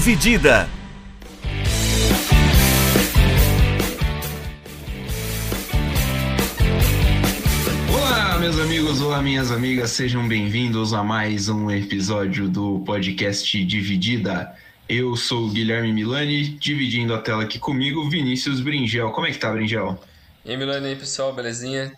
Dividida. Olá, meus amigos, olá, minhas amigas, sejam bem-vindos a mais um episódio do podcast Dividida. Eu sou o Guilherme Milani, dividindo a tela aqui comigo, Vinícius Bringel. Como é que tá, Bringel? E aí, Milani, aí, pessoal, belezinha?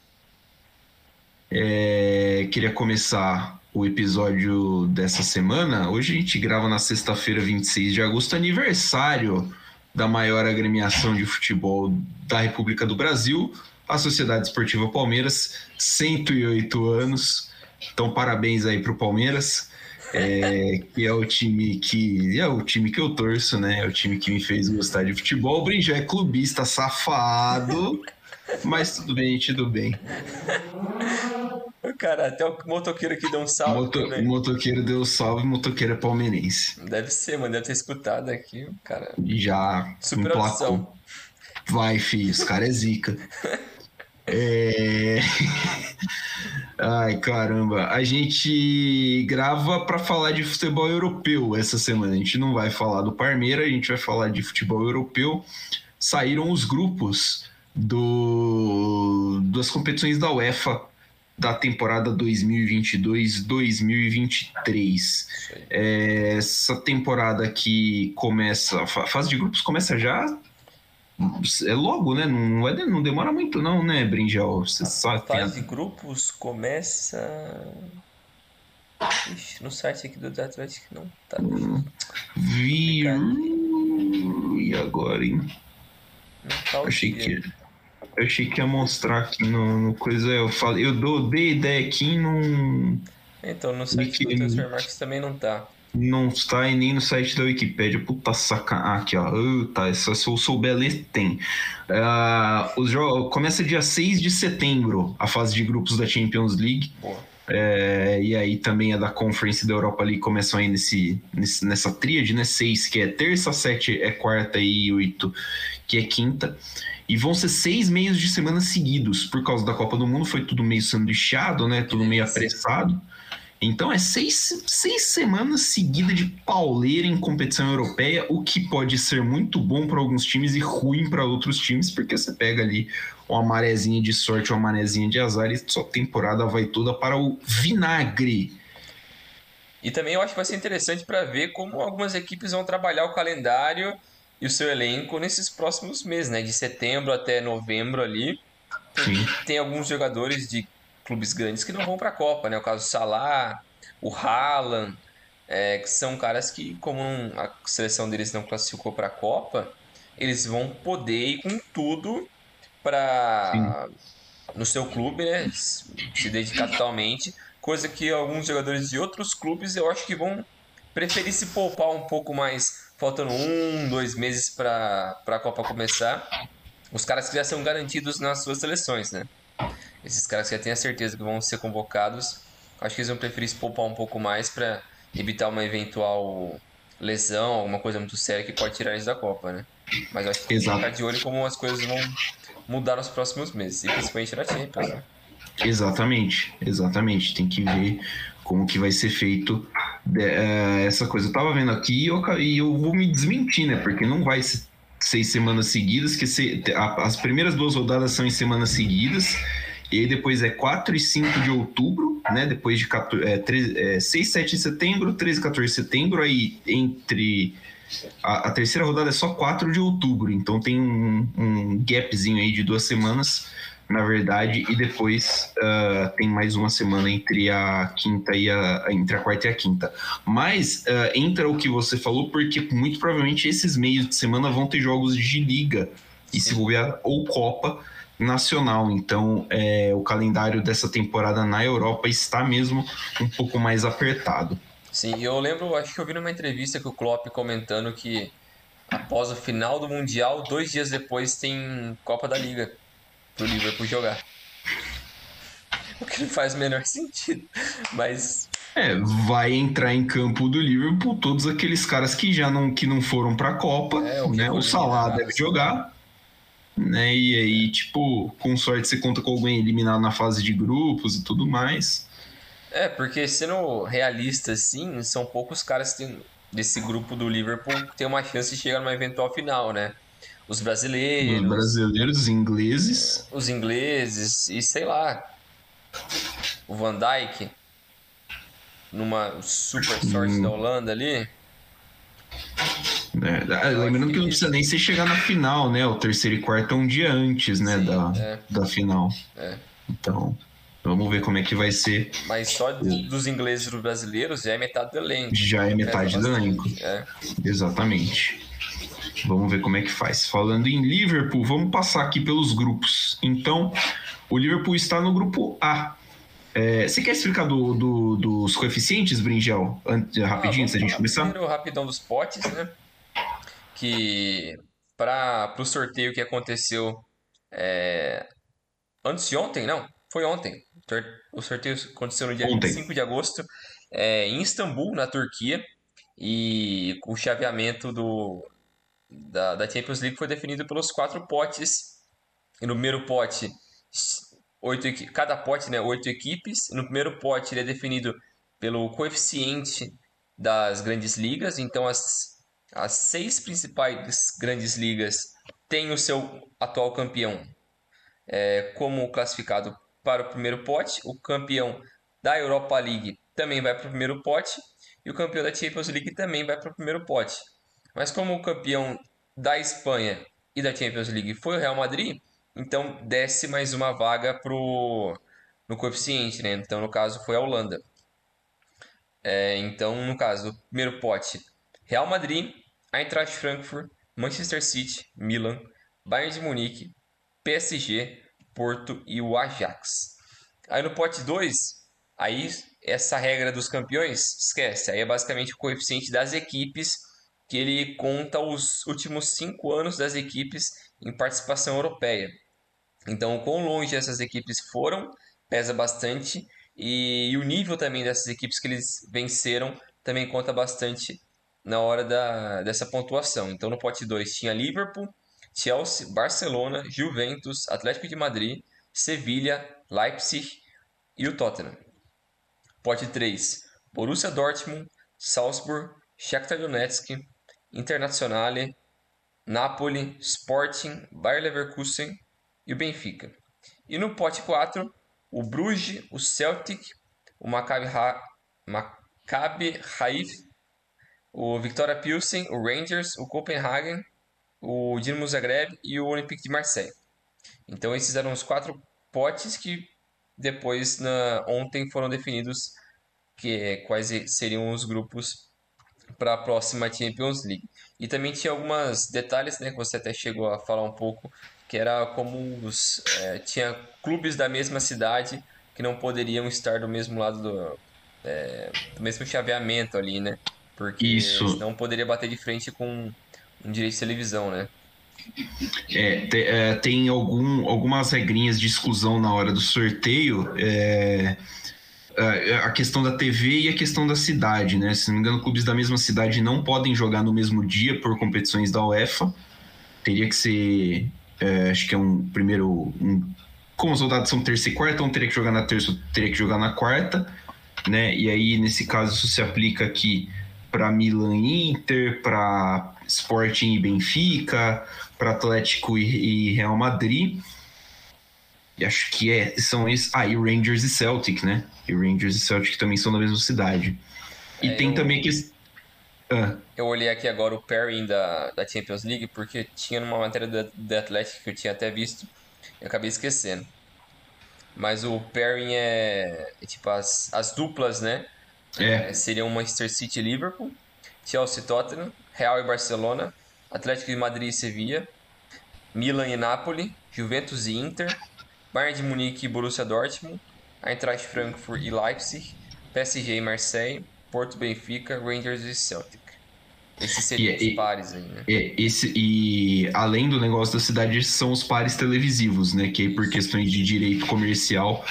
É, queria começar o episódio dessa semana. Hoje a gente grava na sexta-feira, 26 de agosto, aniversário da maior agremiação de futebol da República do Brasil, a Sociedade Esportiva Palmeiras, 108 anos. Então, parabéns aí pro Palmeiras, é, que é o time que é o time que eu torço, né? É o time que me fez gostar de futebol. O Brin já é clubista safado, mas tudo bem, tudo bem. Cara, até o motoqueiro aqui deu um salve. Moto, motoqueiro deu salve, motoqueiro é palmeirense. Deve ser, mano. Deve ter escutado aqui. Cara, Já super opção. Vai, filho, os caras é zica. É... Ai, caramba. A gente grava para falar de futebol europeu essa semana. A gente não vai falar do Parmeira, a gente vai falar de futebol europeu. Saíram os grupos do... das competições da UEFA da temporada 2022-2023. Isso aí. É, essa temporada que começa, a fa- fase de grupos começa já é logo, né? Não, é, não demora muito não, né, Brinjal? Você A sabe, tem fase de grupos começa. Ixi, no site aqui do Atlético não tá. Vi... E agora, hein? Não tá Achei dia. que... Eu achei que ia mostrar aqui no, no coisa. Eu falei, eu dou, dei ideia aqui não, Então, no site do que- Transfermarkt também não tá. não está e nem no site da Wikipédia. Puta saca. Ah, aqui, ó. Uh, tá, se eu souber ler, tem. Ah, os jogos começa dia 6 de setembro a fase de grupos da Champions League. É, e aí também a da Conference da Europa League começam aí nesse, nesse- nessa tríade, né? 6 que é terça, 7 é quarta e 8 que é quinta. E vão ser seis meios de semana seguidos. Por causa da Copa do Mundo, foi tudo meio sanduichado, né? Tudo meio apressado. Então é seis, seis semanas seguidas de pauleira em competição europeia, o que pode ser muito bom para alguns times e ruim para outros times, porque você pega ali uma marezinha de sorte, uma marezinha de azar e sua temporada vai toda para o vinagre. E também eu acho que vai ser interessante para ver como algumas equipes vão trabalhar o calendário e o seu elenco nesses próximos meses, né? De setembro até novembro ali. Sim. Tem alguns jogadores de clubes grandes que não vão para a Copa, né? O caso do Salah, o Haaland, é, que são caras que, como a seleção deles não classificou para a Copa, eles vão poder ir com tudo para no seu clube, né? Se dedicar totalmente, coisa que alguns jogadores de outros clubes eu acho que vão preferir se poupar um pouco mais, faltando um, dois meses para a Copa começar. Os caras que já são garantidos nas suas seleções, né? Esses caras que já têm a certeza que vão ser convocados, acho que eles vão preferir se poupar um pouco mais para evitar uma eventual lesão, alguma coisa muito séria que pode tirar eles da Copa, né? Mas acho que tem que ficar de olho como as coisas vão mudar nos próximos meses, e principalmente na Champions, né? Exatamente, exatamente. Tem que ver como que vai ser feito de- é, essa coisa. Eu tava vendo aqui e eu, e eu vou me desmentir, né? Porque não vai ser seis semanas seguidas, que se- a- as primeiras duas rodadas são em semanas seguidas. E aí depois é 4 e 5 de outubro, né? Depois de 14, é, 13, é, 6, 7 de setembro, 13 e 14 de setembro. Aí entre. A, a terceira rodada é só 4 de outubro, então tem um, um gapzinho aí de duas semanas, na verdade, e depois ah, tem mais uma semana entre a quinta e a. entre a quarta e a quinta. Mas ah, entra o que você falou, porque muito provavelmente esses meios de semana vão ter jogos de liga e se bobear, ou Copa nacional. Então, é, o calendário dessa temporada na Europa está mesmo um pouco mais apertado. Sim, eu lembro, acho que eu vi numa entrevista que o Klopp comentando que após o final do Mundial, dois dias depois tem Copa da Liga pro Liverpool jogar. O que não faz o menor sentido. Mas É, vai entrar em campo do Liverpool todos aqueles caras que já não, que não foram pra Copa, É, o que né? O Salah eliminado, deve jogar, né? E aí, tipo, com sorte você conta com alguém eliminado na fase de grupos e tudo mais. É, porque sendo realista assim, são poucos caras que têm desse grupo do Liverpool tem uma chance de chegar numa eventual final, né? Os brasileiros. Os brasileiros, os ingleses. Os ingleses e sei lá. O Van Dijk. Numa super sorte hum. da Holanda ali. É, lembrando que não precisa nem ser chegar na final, né? O terceiro e quarto é um dia antes, né? Sim, da, é. da final. É. Então, vamos ver como é que vai ser. Mas só dos ingleses e dos brasileiros já é metade do elenco. Já é metade do elenco. É. Exatamente. Vamos ver como é que faz. Falando em Liverpool, vamos passar aqui pelos grupos. Então, o Liverpool está no grupo A. É, você quer explicar do, do, dos coeficientes, Bringel? Rapidinho, ah, antes da gente começar? Primeiro, rapidão dos potes, né? Que para o sorteio que aconteceu é, antes de ontem, não, foi ontem. O sorteio aconteceu no dia ontem. 25 de agosto é, em Istambul, na Turquia. E o chaveamento do, da, da Champions League foi definido pelos quatro potes. E no primeiro pote, oito, cada pote, né, oito equipes. No primeiro pote, ele é definido pelo coeficiente das grandes ligas. Então, as, as seis principais grandes ligas têm o seu atual campeão é, como classificado para o primeiro pote. O campeão da Europa League também vai para o primeiro pote. E o campeão da Champions League também vai para o primeiro pote. Mas como o campeão da Espanha e da Champions League foi o Real Madrid, então desce mais uma vaga pro, no coeficiente, né? Então no caso foi a Holanda. É, então no caso, primeiro pote, Real Madrid, Eintracht Frankfurt, Manchester City, Milan, Bayern de Munique, PSG, Porto e o Ajax. Aí no pote 2, aí essa regra dos campeões, esquece. Aí é basicamente o coeficiente das equipes que ele conta os últimos cinco anos das equipes em participação europeia. Então, quão longe essas equipes foram pesa bastante e, e o nível também dessas equipes que eles venceram também conta bastante na hora da, dessa pontuação. Então, no pote 2 tinha Liverpool, Chelsea, Barcelona, Juventus, Atlético de Madrid, Sevilha, Leipzig e o Tottenham. Pote 3, Borussia Dortmund, Salzburg, Shakhtar Donetsk, Internazionale, Napoli, Sporting, Bayer Leverkusen e o Benfica. E no pote 4, o Bruges, o Celtic, o Maccabi, ha Maccabi Haif, o Victoria Pilsen, o Rangers, o Copenhagen, o Dinamo Zagreb e o Olympique de Marseille. Então esses eram os quatro potes que depois na, ontem foram definidos que quais seriam os grupos para a próxima Champions League. E também tinha alguns detalhes, né, que você até chegou a falar um pouco, que era como os, é, tinha clubes da mesma cidade que não poderiam estar do mesmo lado do, é, do mesmo chaveamento ali, né? Porque Isso. não poderia bater de frente com um direito de televisão, né? É, te, é, tem algum, algumas regrinhas de exclusão na hora do sorteio. É, a questão da TV e a questão da cidade, né? Se não me engano, clubes da mesma cidade não podem jogar no mesmo dia por competições da UEFA. Teria que ser, é, acho que é um primeiro, um, como os soldados são terça e quarta, um teria que jogar na terça, teria que jogar na quarta, né? E aí nesse caso isso se aplica aqui para Milan e Inter, para Sporting e Benfica, para Atlético e, e Real Madrid. E acho que é, são esses. Ah, e Rangers e Celtic, né? E Rangers e Celtic também são da mesma cidade. E é, tem eu, também que. Ah. Eu olhei aqui agora o pairing da, da Champions League, porque tinha numa matéria da, da Atlético que eu tinha até visto, eu acabei esquecendo. Mas o pairing é, é tipo as, as duplas, né? É. é seriam Manchester City e Liverpool, Chelsea e Tottenham, Real e Barcelona, Atlético de Madrid e Sevilla, Milan e Napoli, Juventus e Inter, Bayern de Munique e Borussia Dortmund, Eintracht Frankfurt e Leipzig, PSG e Marseille, Porto Benfica, Rangers e Celtic. Esses seriam e, os pares aí, né? É, esse, e além do negócio da cidade, são os pares televisivos, né? Que por questões de direito comercial,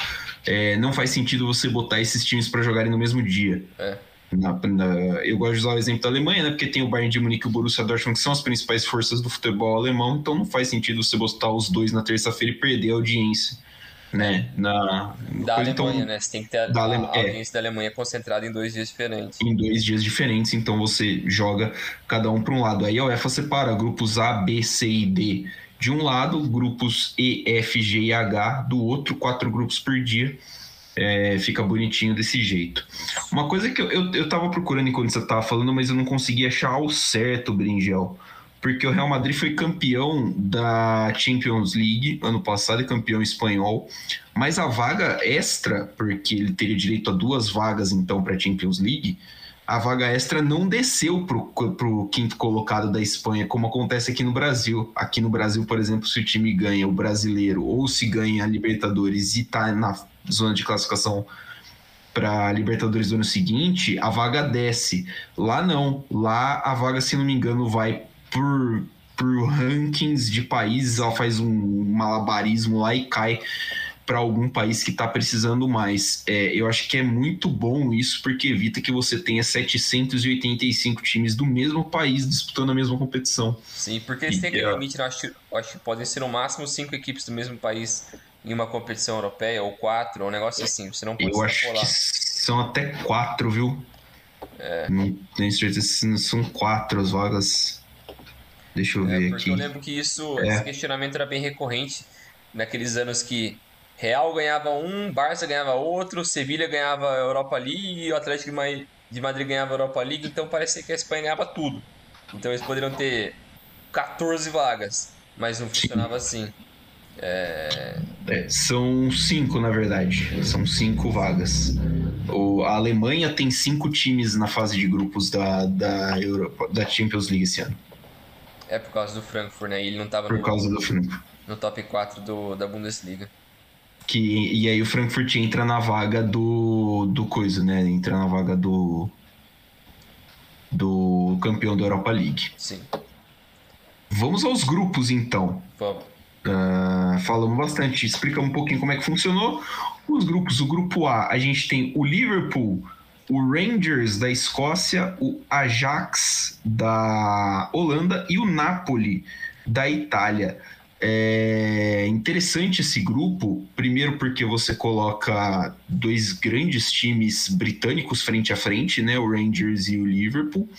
é, não faz sentido você botar esses times para jogarem no mesmo dia. É. Na, na, eu gosto de usar o exemplo da Alemanha, né? Porque tem o Bayern de Munique e o Borussia Dortmund, que são as principais forças do futebol alemão, então não faz sentido você botar os dois na terça-feira e perder a audiência né? Na, da Alemanha, então, né? Você tem que ter da a, a audiência é, da Alemanha concentrada em dois dias diferentes. Em dois dias diferentes, então você joga cada um para um lado. Aí a UEFA separa grupos A, B, C e D de um lado, grupos E, F, G e H do outro, quatro grupos por dia. É, fica bonitinho desse jeito. Uma coisa que eu, eu, eu tava procurando enquanto você tava falando, mas eu não consegui achar ao certo, Bringel porque o Real Madrid foi campeão da Champions League ano passado e campeão espanhol, mas a vaga extra, porque ele teria direito a duas vagas então para a Champions League, a vaga extra não desceu para o quinto colocado da Espanha, como acontece aqui no Brasil. Aqui no Brasil, por exemplo, se o time ganha o brasileiro ou se ganha a Libertadores e está na zona de classificação para a Libertadores do ano seguinte, a vaga desce. Lá não. Lá a vaga, se não me engano, vai por, por rankings de países, ela faz um malabarismo lá e cai para algum país que está precisando mais. É, eu acho que é muito bom isso, porque evita que você tenha 785 times do mesmo país disputando a mesma competição. Sim, porque eles têm aquele é... limite, eu acho, acho que podem ser no máximo cinco equipes do mesmo país em uma competição europeia, ou quatro, ou um negócio assim. Você não pode Eu acho que são até quatro, viu? É. Não tenho certeza se são quatro as vagas. Deixa eu é, ver porque aqui. eu lembro que isso, é. esse questionamento era bem recorrente naqueles anos que Real ganhava um, Barça ganhava outro, Sevilha ganhava a Europa League e o Atlético de Madrid ganhava a Europa League, então parecia que a Espanha ganhava tudo. Então eles poderiam ter 14 vagas, mas não funcionava Sim. assim. É... É, são cinco, na verdade. São cinco vagas. O, a Alemanha tem cinco times na fase de grupos da, da, Europa, da Champions League esse ano. É por causa do Frankfurt, né? Ele não tava por no, causa do Frankfurt. no top 4 do, da Bundesliga. Que, e aí o Frankfurt entra na vaga do, do coisa, né? Entra na vaga do do campeão da Europa League. Sim. Vamos aos grupos então. Vamos. Uh, falamos bastante, explica um pouquinho como é que funcionou. Os grupos, o grupo A, a gente tem o Liverpool o Rangers da Escócia, o Ajax da Holanda e o Napoli da Itália. É interessante esse grupo, primeiro porque você coloca dois grandes times britânicos frente a frente, né? O Rangers e o Liverpool.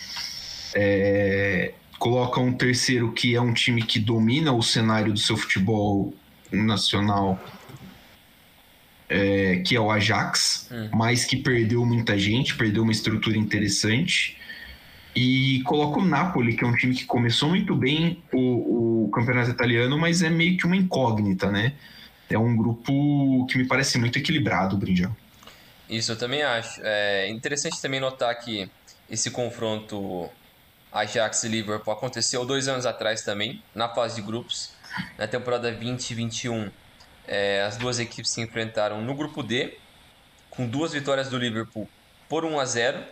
É, coloca um terceiro que é um time que domina o cenário do seu futebol nacional é, que é o Ajax, hum. mas que perdeu muita gente, perdeu uma estrutura interessante. E coloca o Napoli, que é um time que começou muito bem o, o campeonato italiano, mas é meio que uma incógnita, né? É um grupo que me parece muito equilibrado, Brinjão. Isso eu também acho. É interessante também notar que esse confronto Ajax e Liverpool aconteceu dois anos atrás também, na fase de grupos. Na temporada 2021, é, as duas equipes se enfrentaram no grupo D, com duas vitórias do Liverpool por 1 a 0,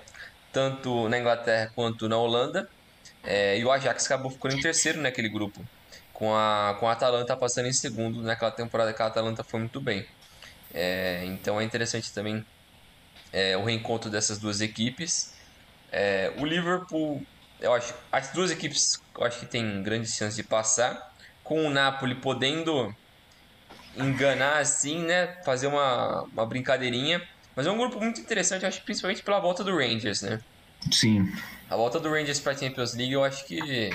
tanto na Inglaterra quanto na Holanda. É, e o Ajax acabou ficando em terceiro naquele grupo, com a, com a Atalanta passando em segundo naquela temporada que a Atalanta foi muito bem. É, então é interessante também é, o reencontro dessas duas equipes. É, o Liverpool, eu acho, as duas equipes eu acho que tem grandes chances de passar, com o Napoli podendo enganar assim, né? Fazer uma, uma brincadeirinha. Mas é um grupo muito interessante, acho principalmente pela volta do Rangers, né? Sim. A volta do Rangers para a Champions League eu acho que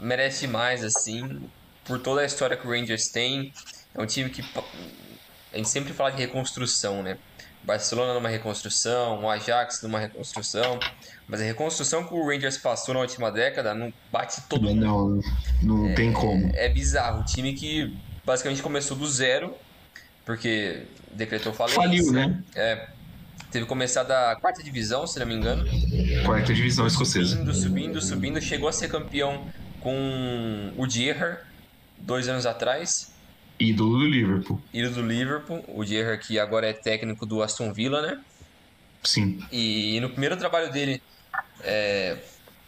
merece mais, assim, por toda a história que o Rangers tem. É um time que a gente sempre fala de reconstrução, né? Barcelona numa reconstrução, o Ajax numa reconstrução, mas a reconstrução que o Rangers passou na última década não bate todo mundo. Não, não é, tem como. É bizarro. O time que basicamente começou do zero, porque decretou falência. Faliu, né? É. Teve começado a quarta divisão, se não me engano. Quarta divisão escocesa. Subindo, subindo, subindo. Chegou a ser campeão com o Dierher, dois anos atrás. Ídolo do Liverpool. Ídolo do Liverpool. O Dierher que agora é técnico do Aston Villa, né? Sim. E, no primeiro trabalho dele, é,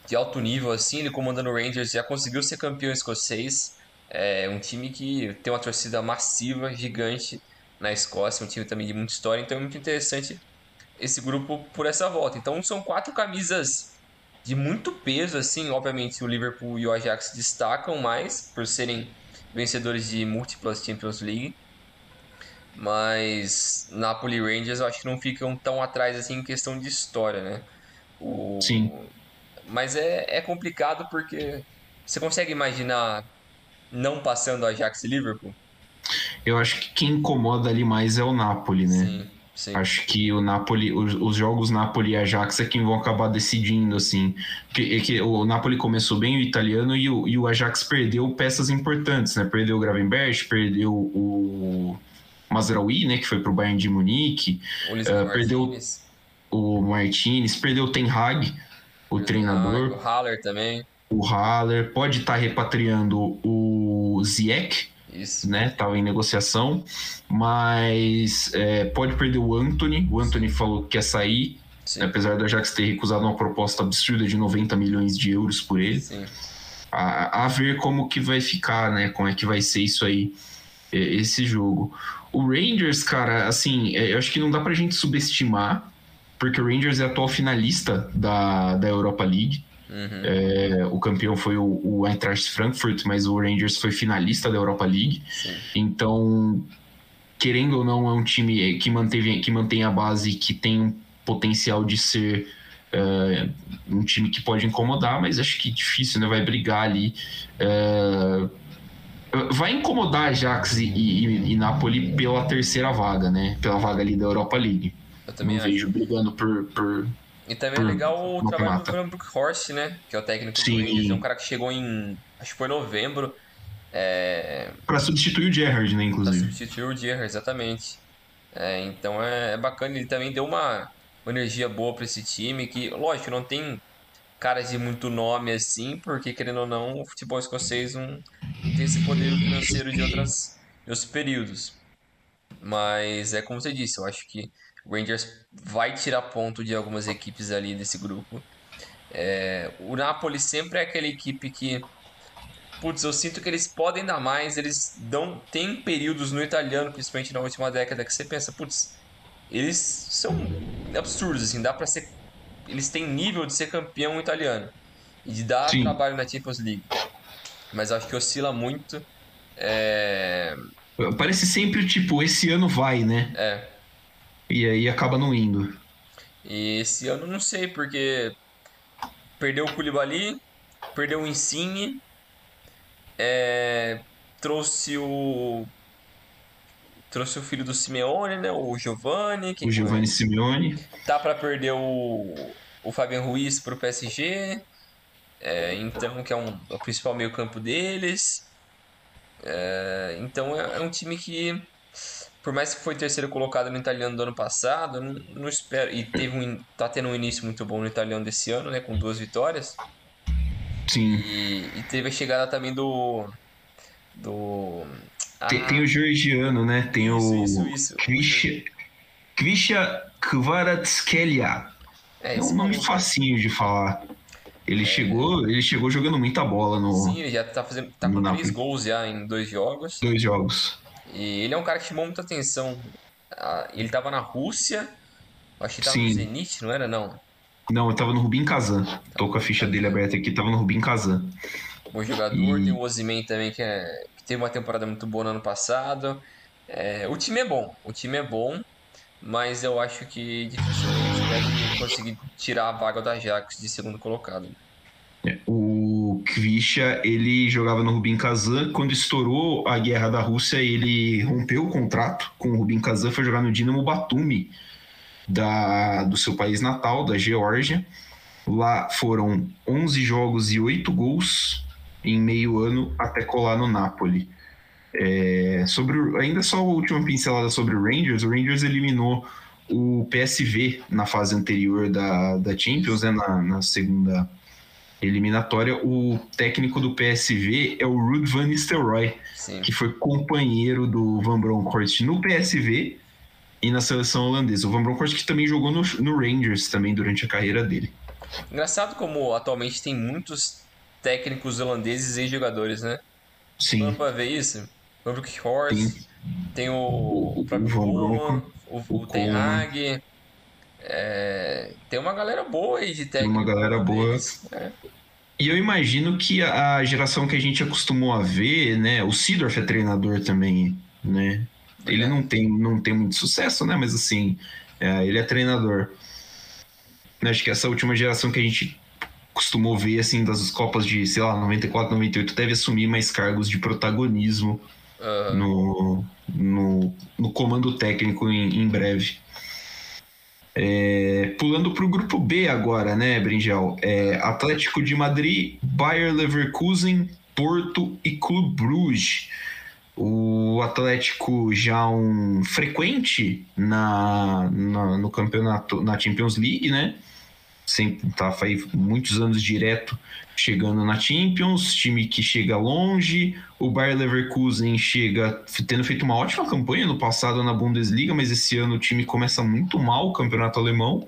de alto nível, assim, ele comandando o Rangers, já conseguiu ser campeão escocês. É um time que tem uma torcida massiva, gigante na Escócia, um time também de muita história, então é muito interessante esse grupo por essa volta. Então são quatro camisas de muito peso, assim, obviamente o Liverpool e o Ajax destacam mais por serem vencedores de múltiplas Champions League. Mas Napoli e Rangers eu acho que não ficam tão atrás assim em questão de história, né? O... Sim. Mas é, é complicado porque você consegue imaginar não passando Ajax e Liverpool? Eu acho que quem incomoda ali mais é o Napoli, né? Sim, sim. Acho que o Napoli, os, os jogos Napoli e Ajax é quem vão acabar decidindo, assim. Que, é que o Napoli começou bem o italiano e o, e o Ajax perdeu peças importantes, né? Perdeu o Gravenberch, perdeu o Mazraoui, né? Que foi pro Bayern de Munique. O Uh, perdeu o Martinez, perdeu o Ten Hag, o treinador, o Haller também. o Haller. Pode estar repatriando o Ziyech, Isso. né? Tava em negociação, mas é, pode perder o Anthony. O Anthony falou que quer sair, Sim. apesar do Ajax ter recusado uma proposta absurda de 90 milhões de euros por ele. A, a ver como que vai ficar, né? Como é que vai ser isso aí, é, esse jogo. O Rangers, cara, assim, é, eu acho que não dá pra gente subestimar, porque o Rangers é atual finalista da, da Europa League. Uhum. É, o campeão foi o, o Eintracht Frankfurt, mas o Rangers foi finalista da Europa League. Sim. Então, querendo ou não, é um time que, manteve, que mantém a base, que tem um potencial de ser é, um time que pode incomodar, mas acho que difícil, né? Vai brigar ali. É, vai incomodar Ajax e, e, e Napoli pela terceira vaga, né? Pela vaga ali da Europa League. Eu também acho. vejo brigando por, por E também é Hum, legal o não trabalho mata. do Van Bronckhorst, né? Que é o técnico do Sim. Rangers. É um cara que chegou em. Acho que foi novembro. É, para substituir o Gerrard, né? pra Inclusive. substituir o Gerrard, exatamente. É, então é, é bacana. Ele também deu uma, uma energia boa pra esse time. Que, lógico, não tem caras de muito nome assim, porque querendo ou não, o futebol escocês não tem esse poder financeiro de outras, de outros períodos. Mas é como você disse, eu acho que o Rangers vai tirar ponto de algumas equipes ali desse grupo. É, o Napoli sempre é aquela equipe que, putz, eu sinto que eles podem dar mais, eles dão, tem períodos no italiano, principalmente na última década, que você pensa, putz, eles são absurdos, assim, dá pra ser, eles têm nível de ser campeão italiano e de dar Sim. trabalho na Champions League. Mas acho que oscila muito. É, Parece sempre, tipo, esse ano vai, né? é, E aí acaba não indo. E esse ano não sei, porque perdeu o Koulibaly, perdeu o Insigne, é, trouxe o trouxe o filho do Simeone, né, o Giovanni, O Giovanni Simeone. tá para perder o o Fabian Ruiz pro PSG, é, então que é um o principal meio campo deles. É, então é, é um time que por mais que foi terceiro colocado no italiano do ano passado, não, não espero. E teve um, tá tendo um início muito bom no italiano desse ano, né? Com duas vitórias. Sim. E, e teve a chegada também do. Do. Tem, Ah, tem o georgiano, né? Tem Isso, o isso, isso. Kvisha, Kvisha Kvaratskhelia. é, É um nome maluco. facinho de falar. Ele chegou, ele chegou jogando muita bola no Sim, ele já tá fazendo. Tá com três gols já em dois jogos. dois jogos. E ele é um cara que chamou muita atenção. Ah, Ele tava na Rússia. Acho que tava no. Zenit, não era não? Não, eu tava no Rubin Kazan. Tô com a ficha dele aberta aqui, tava no Rubin Kazan. Bom jogador, E- tem o Osimhen também, que, é, que teve uma temporada muito boa no ano passado. É, o time é bom, o time é bom, mas eu acho que dificilmente deve conseguir tirar a vaga da Ajax de segundo colocado. O Kvisha, ele jogava no Rubin Kazan. Quando estourou a guerra da Rússia, ele rompeu o contrato com o Rubin Kazan, foi jogar no Dinamo Batumi, da, do seu país natal, da Geórgia. Lá foram 11 jogos e 8 gols em meio ano até colar no Napoli. É, sobre o- ainda só a última pincelada sobre o Rangers. O Rangers eliminou o PSV na fase anterior da, da Champions, né, na, na segunda eliminatória. O técnico do PSV é o Ruud van Nistelrooy, Sim. que foi companheiro do Van Bronckhorst no PSV e na seleção holandesa. O Van Bronckhorst que também jogou no, no Rangers também durante a carreira dele. Engraçado como atualmente tem muitos técnicos holandeses e jogadores, né? Sim, Vamos pra ver isso? O Brook Horst, Sim. tem o, O- o próprio o Van Bronco, o, o o Ten. Hag. É, tem uma galera boa aí de técnico. uma galera boa. É. E eu imagino que a, a geração que a gente acostumou a ver, né? O Sidorf é treinador também, né? Ele não tem, não tem muito sucesso, né? Mas assim, é, ele é treinador. Acho que essa última geração que a gente costumou ver, assim, das Copas de, sei lá, 94, 98, deve assumir mais cargos de protagonismo uhum. no, no, no, comando técnico em, em breve. É, pulando para o grupo B agora, né, Brinjal? É, Atlético de Madrid, Bayer Leverkusen, Porto e Clube Bruges. O Atlético já um frequente na, na, no campeonato, na Champions League, né? Sempre tá faz muitos anos direto chegando na Champions, time que chega longe. O Bayer Leverkusen chega tendo feito uma ótima campanha no passado na Bundesliga, mas esse ano o time começa muito mal o campeonato alemão.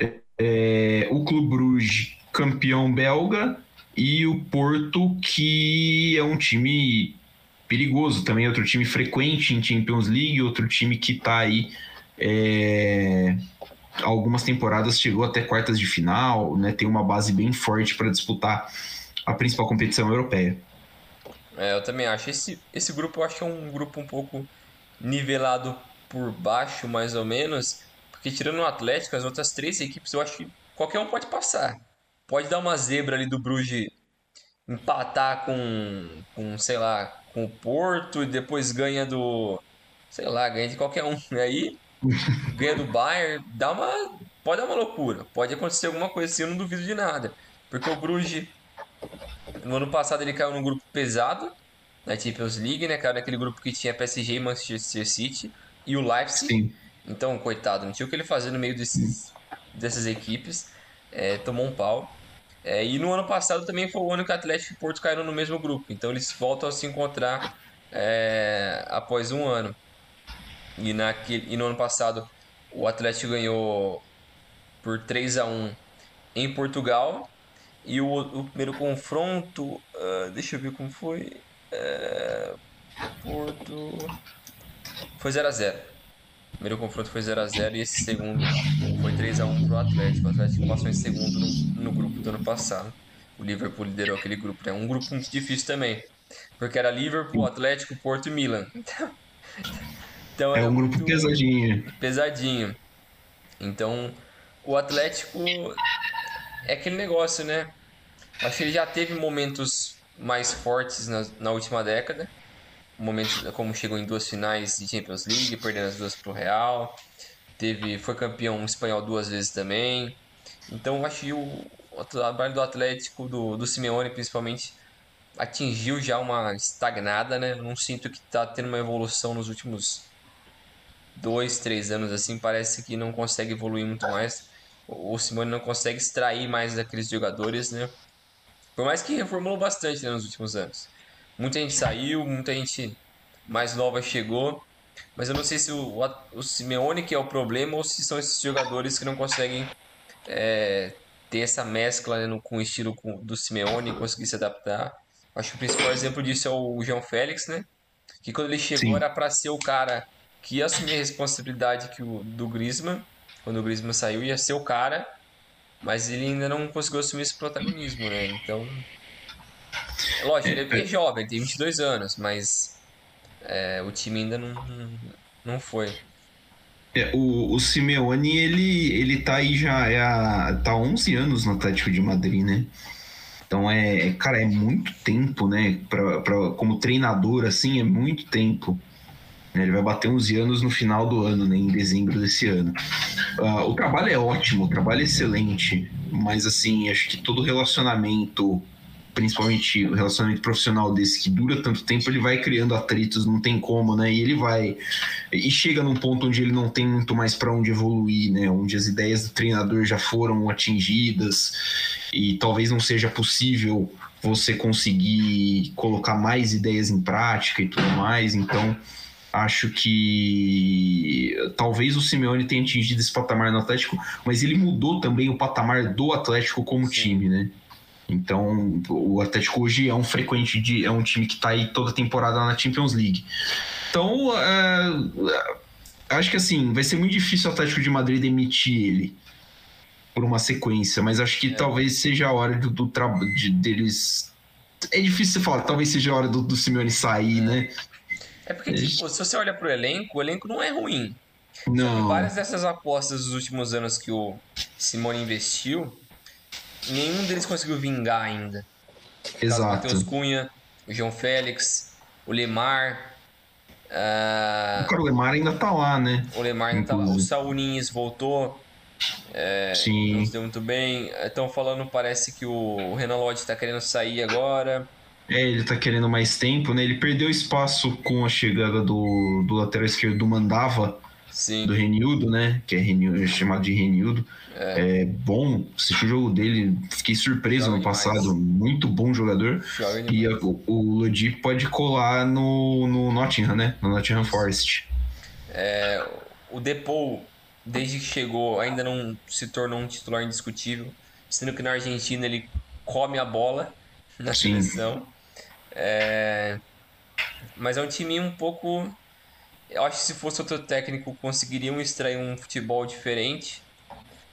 Uhum. É, o Clube Bruges, campeão belga, e o Porto, que é um time perigoso também, outro time frequente em Champions League, outro time que está aí. É algumas temporadas chegou até quartas de final, né? Tem uma base bem forte para disputar a principal competição europeia. É, eu também acho. Esse, esse grupo eu acho que é um grupo um pouco nivelado por baixo, mais ou menos. Porque tirando o Atlético, as outras três equipes, eu acho que qualquer um pode passar. Pode dar uma zebra ali do Bruges empatar com, com sei lá, com o Porto e depois ganha do. Sei lá, ganha de qualquer um. E aí ganha do Bayern, dá uma, pode dar uma loucura. Pode acontecer alguma coisa assim, eu não duvido de nada. Porque o Bruges, no ano passado, ele caiu num grupo pesado na Champions League, né? Caiu naquele grupo que tinha PSG e Manchester City e o Leipzig. Sim. Então, coitado, não tinha o que ele fazer no meio desses, dessas equipes. É, tomou um pau. É, e no ano passado também foi o ano que o Atlético e o Porto caíram no mesmo grupo. Então eles voltam a se encontrar é, após um ano. E, naquele, e no ano passado o Atlético ganhou por 3 a 1 em Portugal. E o, o primeiro confronto, uh, deixa eu ver como foi. Uh, Porto. Foi 0x0. O primeiro confronto foi 0x0 e esse segundo foi 3x1 pro Atlético. O Atlético passou em segundo no, no grupo do ano passado. O Liverpool liderou aquele grupo. Né? um grupo muito difícil também. Porque era Liverpool, Atlético, Porto e Milan. Então, é um grupo pesadinho. Pesadinho. Então, o Atlético é aquele negócio, né? Acho que ele já teve momentos mais fortes na, na última década. Momentos como chegou em duas finais de Champions League, perdendo as duas pro Real. Teve, foi campeão espanhol duas vezes também. Então acho que o, o trabalho do Atlético, do, do Simeone principalmente, atingiu já uma estagnada, né? Não sinto que está tendo uma evolução nos últimos dois, três anos assim, parece que não consegue evoluir muito mais. O Simone não consegue extrair mais daqueles jogadores, né? Por mais que reformulou bastante né, nos últimos anos. Muita gente saiu, muita gente mais nova chegou. Mas eu não sei se o, o Simeone que é o problema ou se são esses jogadores que não conseguem é, ter essa mescla né, no, com o estilo do Simeone, conseguir se adaptar. Acho que o principal exemplo disso é o João Félix, né? Que quando ele chegou Sim. era para ser o cara que assumir a responsabilidade que o, do Griezmann, quando o Griezmann saiu, ia ser o cara, mas ele ainda não conseguiu assumir esse protagonismo, né? Então, lógico, ele é bem jovem, tem 22 anos, mas é, o time ainda não, não foi. É, o, o Simeone, ele, ele tá aí já, é a, tá 11 anos no Atlético de Madrid, né? Então é, cara, é muito tempo, né? Pra, pra, como treinador, assim, é muito tempo. Né? Ele vai bater 11 anos no final do ano, né? em dezembro desse ano. Uh, o trabalho é ótimo, o trabalho é excelente, mas assim, acho que todo relacionamento, principalmente o relacionamento profissional desse que dura tanto tempo, ele vai criando atritos, não tem como, né? E ele vai. E chega num ponto onde ele não tem muito mais para onde evoluir, né? Onde as ideias do treinador já foram atingidas e talvez não seja possível você conseguir colocar mais ideias em prática e tudo mais, então Acho que talvez o Simeone tenha atingido esse patamar no Atlético, mas ele mudou também o patamar do Atlético como time, né? Então, o Atlético hoje é um frequente de, é um time que está aí toda temporada na Champions League. Então, uh, acho que assim, vai ser muito difícil o Atlético de Madrid demitir ele por uma sequência, mas acho que é. talvez seja a hora do, do de, deles. É difícil você falar, talvez seja a hora do, do Simeone sair, é. né? É porque, tipo, se você olha pro elenco, o elenco não é ruim. Não. Várias dessas apostas dos últimos anos que o Simone investiu, nenhum deles conseguiu vingar ainda. Exato. O Matheus Cunha, o João Félix, o Lemar. Uh... O cara, o Lemar ainda tá lá, né? O Lemar ainda Inclusive. tá lá. O Saul Nunes voltou. É, Sim. Não se deu muito bem. Estão falando, parece que o Renan Lodge tá querendo sair agora. É, ele tá querendo mais tempo, né? Ele perdeu espaço com a chegada do, do lateral esquerdo do Mandava, Sim. do Renildo, né? Que é, Renildo, é chamado de Renildo. É. é bom, assisti o jogo dele, fiquei surpreso Joga no passado. Demais. Muito bom jogador. e a, o, o Lodi pode colar no, no Nottingham, né? No Nottingham Forest. É, o Depou, desde que chegou, ainda não se tornou um titular indiscutível. Sendo que na Argentina ele come a bola na Sim. seleção. É... Mas é um time um pouco. Eu acho que se fosse outro técnico, conseguiriam extrair um futebol diferente,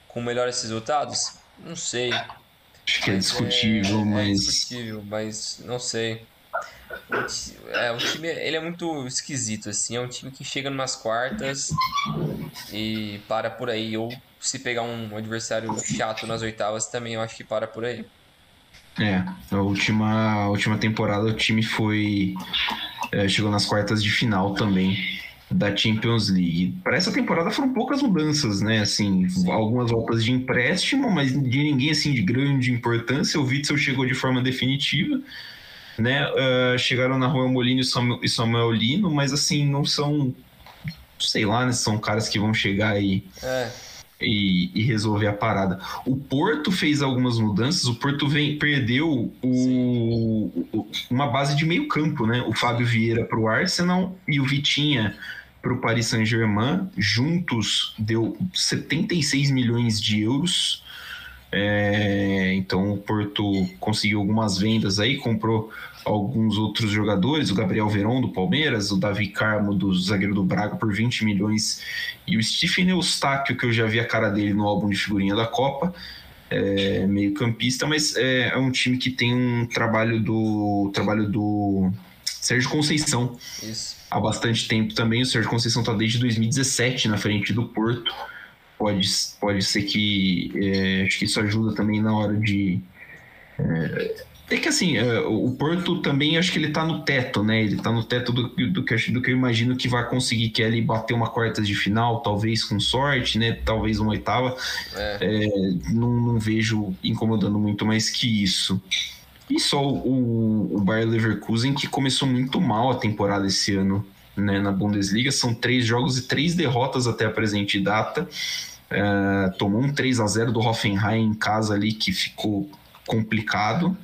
com melhores resultados? Não sei. Acho que é discutível, é, mas. É discutível, mas não sei. O, é, o time ele é muito esquisito, assim. É um time que chega numas quartas e para por aí. Ou se pegar um adversário chato nas oitavas, também eu acho que para por aí. É, a última, a última temporada o time foi. É, chegou nas quartas de final também da Champions League. Para essa temporada foram poucas mudanças, né? Assim, Sim. algumas voltas de empréstimo, mas de ninguém assim de grande importância. O Witzel chegou de forma definitiva, né? Uh, chegaram na Rua Molino e Samuel Lino, mas assim, não são. Sei lá, né? São caras que vão chegar aí. É e, e, resolver a parada. O Porto fez algumas mudanças, o Porto vem, perdeu o, o, uma base de meio campo, né? O Fábio Vieira para o Arsenal e o Vitinha para o Paris Saint-Germain. Juntos deu 76 milhões de euros. É, então o Porto conseguiu algumas vendas aí, comprou alguns outros jogadores, o Gabriel Veron do Palmeiras, o Davi Carmo do zagueiro do Braga por 20 milhões e o Stephen Eustáquio, que eu já vi a cara dele no álbum de figurinha da Copa, é, meio campista, mas é, é, um time que tem um trabalho do trabalho do Sérgio Conceição Isso. há bastante tempo também. O Sérgio Conceição está desde 2017 na frente do Porto. Pode, pode ser que é, acho que isso ajuda também na hora de é, que assim, é, o Porto também acho que ele tá no teto, né? Ele tá no teto do, do, que, do que eu imagino que vai conseguir, que é ali bater uma quartas de final, talvez com sorte, né? Talvez uma oitava. É. É, não, não, vejo incomodando muito mais que isso. E só o, o Bayer Leverkusen, que começou muito mal a temporada esse ano né, na Bundesliga. São três jogos e três derrotas até a presente data. É, tomou um 3 a 0 do Hoffenheim em casa ali, que ficou complicado.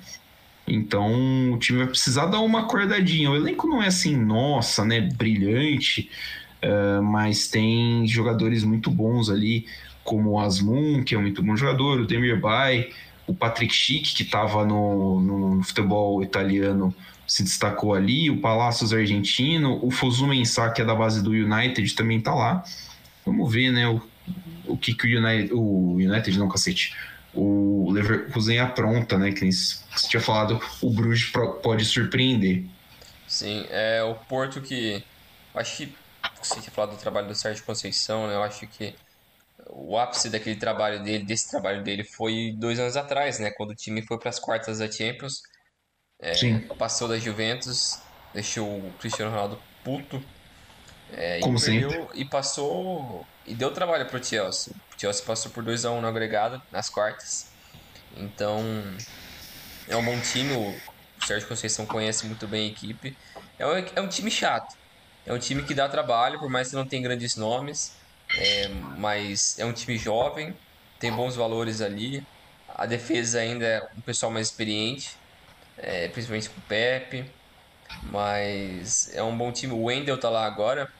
Então o time vai precisar dar uma acordadinha. O elenco não é assim, nossa, né, brilhante, uh, mas tem jogadores muito bons ali, como o Asmun, que é um muito bom jogador, o Demir Bay, o Patrick Schick, que estava no, no, futebol italiano, se destacou ali, o Palacios argentino, o Fosu Mensah, que é da base do United, também está lá. Vamos ver, né, o, o que, que o United, o United não, cacete, o Leverkusen apronta, né? Que você tinha falado, o Bruges pode surpreender. Sim, é o Porto que. Acho que você tinha falado do trabalho do Sérgio Conceição, né? Eu acho que o ápice daquele trabalho dele, desse trabalho dele, foi dois anos atrás, né? Quando o time foi para as quartas da Champions. É, Sim. Passou da Juventus, deixou o Cristiano Ronaldo puto. É, Como e sempre. E passou. E deu trabalho pro Chelsea. O Chelsea passou por 2x1 um no agregado, nas quartas. Então, é um bom time. O Sérgio Conceição conhece muito bem a equipe. É um, é um time chato. É um time que dá trabalho, por mais que não tenha grandes nomes. É, mas é um time jovem, tem bons valores ali. A defesa ainda é um pessoal mais experiente, é, principalmente com o Pepe. Mas é um bom time. O Wendel tá lá agora.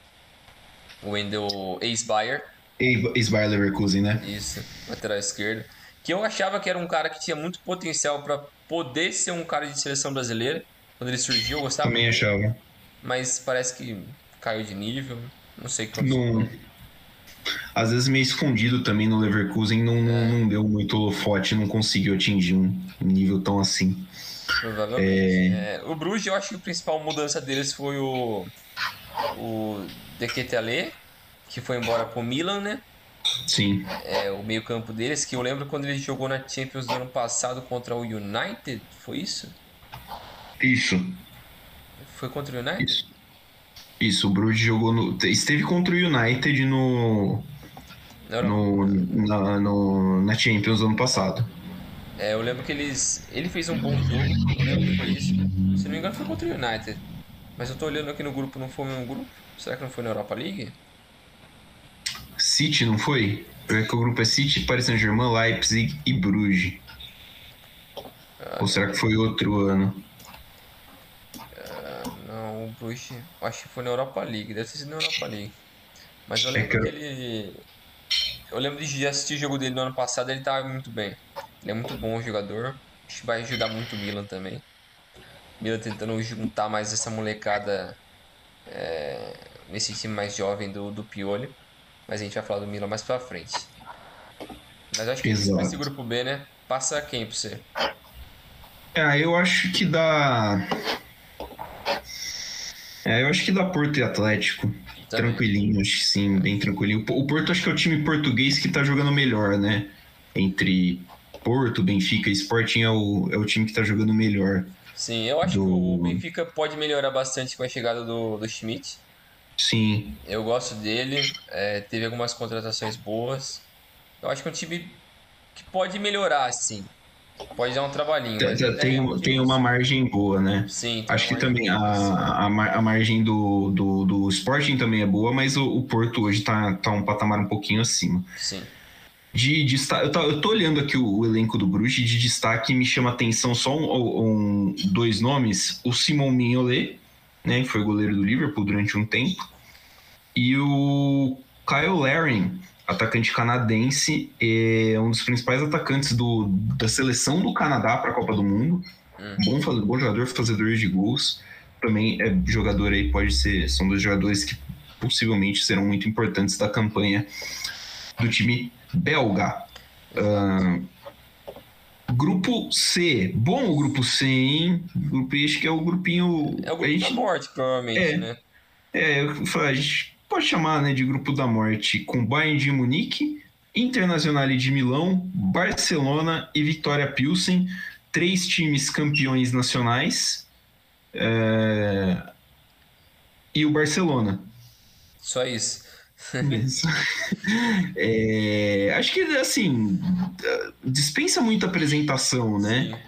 O Wendel ex-Bayer. Ex-Bayer Leverkusen, né? Isso, lateral esquerdo. Que eu achava que era um cara que tinha muito potencial para poder ser um cara de seleção brasileira. Quando ele surgiu, eu gostava. Também achava. Mas parece que caiu de nível. Não sei o que não... Às vezes meio escondido também no Leverkusen, não, é. não deu muito holofote, não conseguiu atingir um nível tão assim. Provavelmente. É... É, o Bruges, eu acho que a principal mudança deles foi o, o Dequetale, que foi embora pro Milan, né? Sim. É, o meio campo deles, que eu lembro quando ele jogou na Champions do ano passado contra o United, foi isso? Isso. Foi contra o United? Isso. Isso, o Bruges jogou no. Esteve contra o United no. No, na, no, na Champions ano passado. É, eu lembro que eles. Ele fez um bom jogo, eu lembro que foi isso. Se não me engano foi contra o United. Mas eu tô olhando aqui no grupo, não foi o mesmo grupo? Será que não foi na Europa League? City, não foi? Porque o grupo é City, Paris Saint-Germain, Leipzig e Bruges. Ah, Ou será que foi outro ano? Ah, não, o Bruges. Acho que foi na Europa League, deve ter sido na Europa League. Mas eu é lembro é que... ele. Eu lembro de assistir o jogo dele no ano passado, ele tava muito bem. Ele é muito bom jogador. Acho que vai ajudar muito o Milan também. Milan tentando juntar mais essa molecada é, nesse time mais jovem do, do Pioli. Mas a gente vai falar do Milan mais pra frente. Mas acho que Exato. esse grupo B, né? Passa quem pra você? É, eu acho que dá. É, eu acho que dá Porto e Atlético. Também. Tranquilinho, acho que sim, bem tranquilinho. O Porto acho que é o time português que tá jogando melhor, né? Entre Porto, Benfica e Sporting é o, é o time que tá jogando melhor. Sim, eu acho do... que o Benfica pode melhorar bastante com a chegada do, do Schmidt. Sim. Eu gosto dele, é, teve algumas contratações boas. Eu acho que é um time que pode melhorar, sim. Pode dar um trabalhinho. Tem, tem, tem uma margem boa, né? Sim. Acho que também a, a, a, margem do, do, do Sporting também é boa, mas o, o Porto hoje tá, tá um patamar um pouquinho acima. Sim. De destaque, eu, tô, eu tô olhando aqui o, o, elenco do Bruges, de destaque me chama atenção só um, um, dois nomes: o Simon Mignolet, né, que foi goleiro do Liverpool durante um tempo, e o Kyle Laring, atacante canadense, é um dos principais atacantes do, da seleção do Canadá para a Copa do Mundo. Hum. Bom, bom jogador, fazedor de gols. Também é jogador aí, pode ser, são dois jogadores que possivelmente serão muito importantes da campanha do time belga. Uh, grupo C. Bom o grupo C, hein? Grupo acho que é o grupinho. É o grupo gente, da morte, provavelmente, é, né? É, a gente pode chamar né, de grupo da morte com Bayern de Munique, Internacional de Milão, Barcelona e Vitória Pilsen. Três times campeões nacionais. É... E o Barcelona. Só isso. É, acho que assim dispensa muita apresentação, né?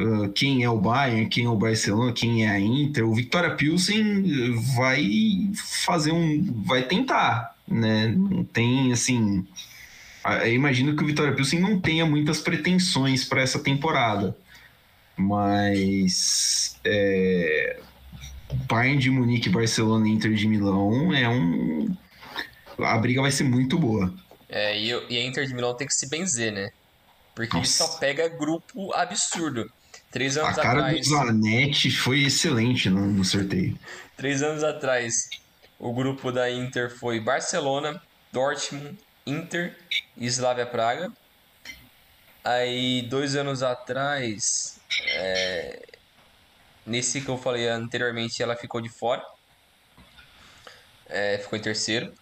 Uh, quem é o Bayern, quem é o Barcelona, quem é a Inter, o Victoria Pilsen vai fazer um, vai tentar, né? Não tem assim, eu imagino que o Victoria Pilsen não tenha muitas pretensões para essa temporada, mas é, Bayern de Munique, Barcelona, Inter de Milão é um a briga vai ser muito boa. É, e, e a Inter de Milão tem que se benzer, né? Porque ele só pega grupo absurdo. Três anos a cara atrás. do Zanetti foi excelente no, no sorteio. Três anos atrás, o grupo da Inter foi Barcelona, Dortmund, Inter e Slavia Praga. Aí, dois anos atrás, é... nesse que eu falei anteriormente, ela ficou de fora. É, ficou em terceiro.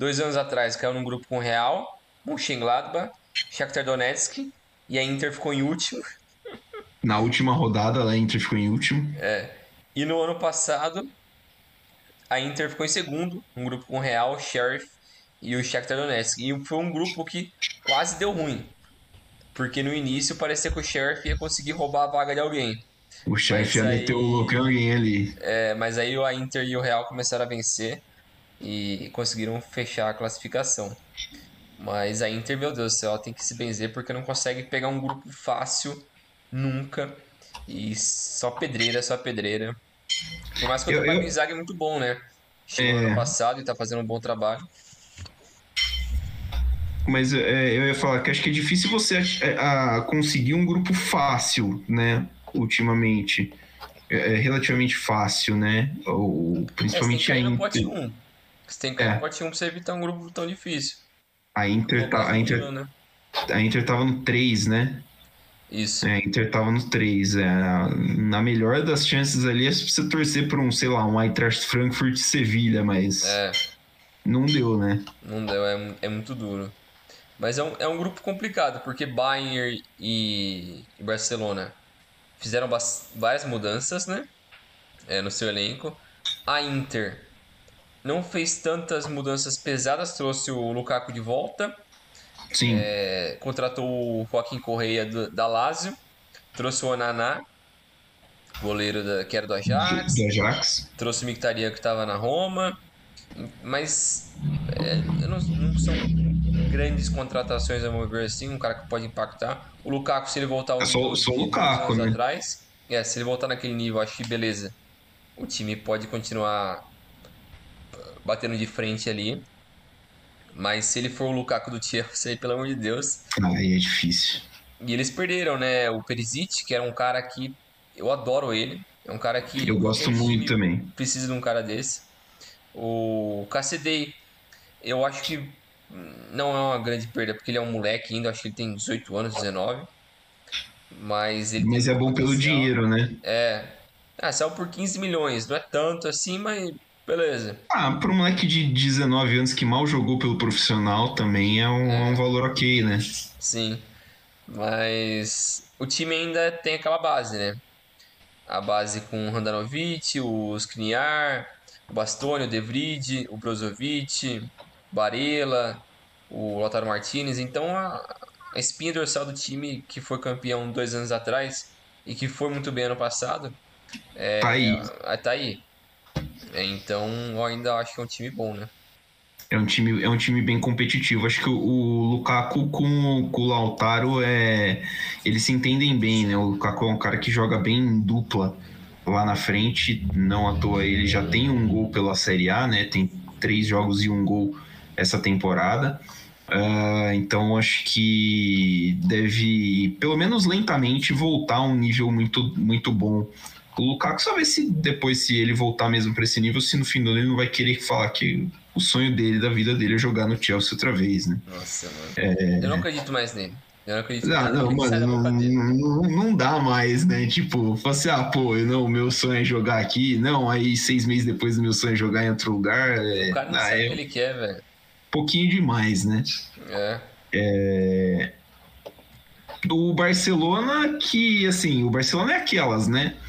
Dois anos atrás caiu num grupo com o Real, Mönchengladbach, Shakhtar Donetsk e a Inter ficou em último. Na última rodada a Inter ficou em último. É. E no ano passado a Inter ficou em segundo, um grupo com o Real, Sheriff e o Shakhtar Donetsk. E foi um grupo que quase deu ruim. Porque no início parecia que o Sheriff ia conseguir roubar a vaga de alguém. O Sheriff ia meter o louco em alguém ali. É, mas aí a Inter e o Real começaram a vencer e conseguiram fechar a classificação. Mas a Inter, meu Deus do céu, tem que se benzer porque não consegue pegar um grupo fácil nunca. E só pedreira, só pedreira. Por mais que o eu, é muito bom, né? Chegou é... ano passado e tá fazendo um bom trabalho. Mas é, eu ia falar que acho que é difícil você é, a, conseguir um grupo fácil, né? Ultimamente. É, é relativamente fácil, né? Ou, principalmente é, você tem que cair no pote 1. Você tem que é. pote 1 pra você evitar um grupo tão difícil. A Inter, tá, a Inter, né? a Inter tava no 3, né? Isso. É, a Inter tava no 3. É, na melhor das chances ali é você torcer por um, sei lá, um Eintracht Frankfurt e Sevilha, mas É, não deu, né? não deu, é, é muito duro. Mas é um, é um grupo complicado, porque Bayern e, e Barcelona fizeram várias mudanças, né? É, no seu elenco. A Inter não fez tantas mudanças pesadas, trouxe o Lukaku de volta. Sim. É, contratou o Joaquim Correia do- da Lazio, trouxe o Onaná, goleiro da, que era do Ajax, do Ajax. trouxe o Mkhitaryan que estava na Roma, mas é, não, não são grandes contratações, a meu ver assim, um cara que pode impactar. O Lukaku, se ele voltar ao É o de Lukaku, anos né? atrás, é, se ele voltar naquele nível, acho que beleza. O time pode continuar batendo de frente ali. Mas se ele for o Lukaku do Chelsea, pelo amor de Deus, Aí é difícil. e eles perderam, né? O Perisic, que era um cara que eu adoro ele. É um cara que Eu gosto muito também. precisa de um cara desse. O KCD, eu acho que não é uma grande perda, porque ele é um moleque ainda, acho que ele tem 18 anos, 19. Mas ele Mas é bom pelo potencial. dinheiro, né? É. Ah, saiu por 15 milhões, não é tanto assim, mas beleza. Ah, para um moleque de 19 anos que mal jogou pelo profissional também é um, É. um valor ok, né? Sim. Mas o time ainda tem aquela base, né? A base com o Handanovic, o Skriniar, o Bastoni, o De Vrij, o Brozovic, Barella, o Lautaro Martinez. Então a, a espinha dorsal do time que foi campeão dois anos atrás e que foi muito bem ano passado, é, Tá aí. é, tá aí. É, então eu ainda acho que é um time bom, né? É um time, é um time bem competitivo. Acho que o, o Lukaku com, com o Lautaro é. Eles se entendem bem, né? O Lukaku é um cara que joga bem em dupla lá na frente. Não à toa, ele já tem um gol pela Série A, né? Tem três jogos e um gol essa temporada. Ah, então acho que deve, pelo menos lentamente, voltar a um nível muito, muito bom. O Lukaku só ver se depois, se ele voltar mesmo para esse nível, se no fim do ano ele não vai querer falar que o sonho dele, da vida dele, é jogar no Chelsea outra vez, né? Nossa, mano. Eu não acredito mais nele. Eu não acredito Ah, mais não, mano, não, não, não dá mais, né? Tipo, falar assim, ah, pô, não, meu sonho é jogar aqui. Não, aí seis meses depois o meu sonho é jogar em outro lugar. É, O cara não ah, sabe o é que ele quer, velho. pouquinho demais, né? É. O Barcelona, que, assim, o Barcelona é aquelas, né?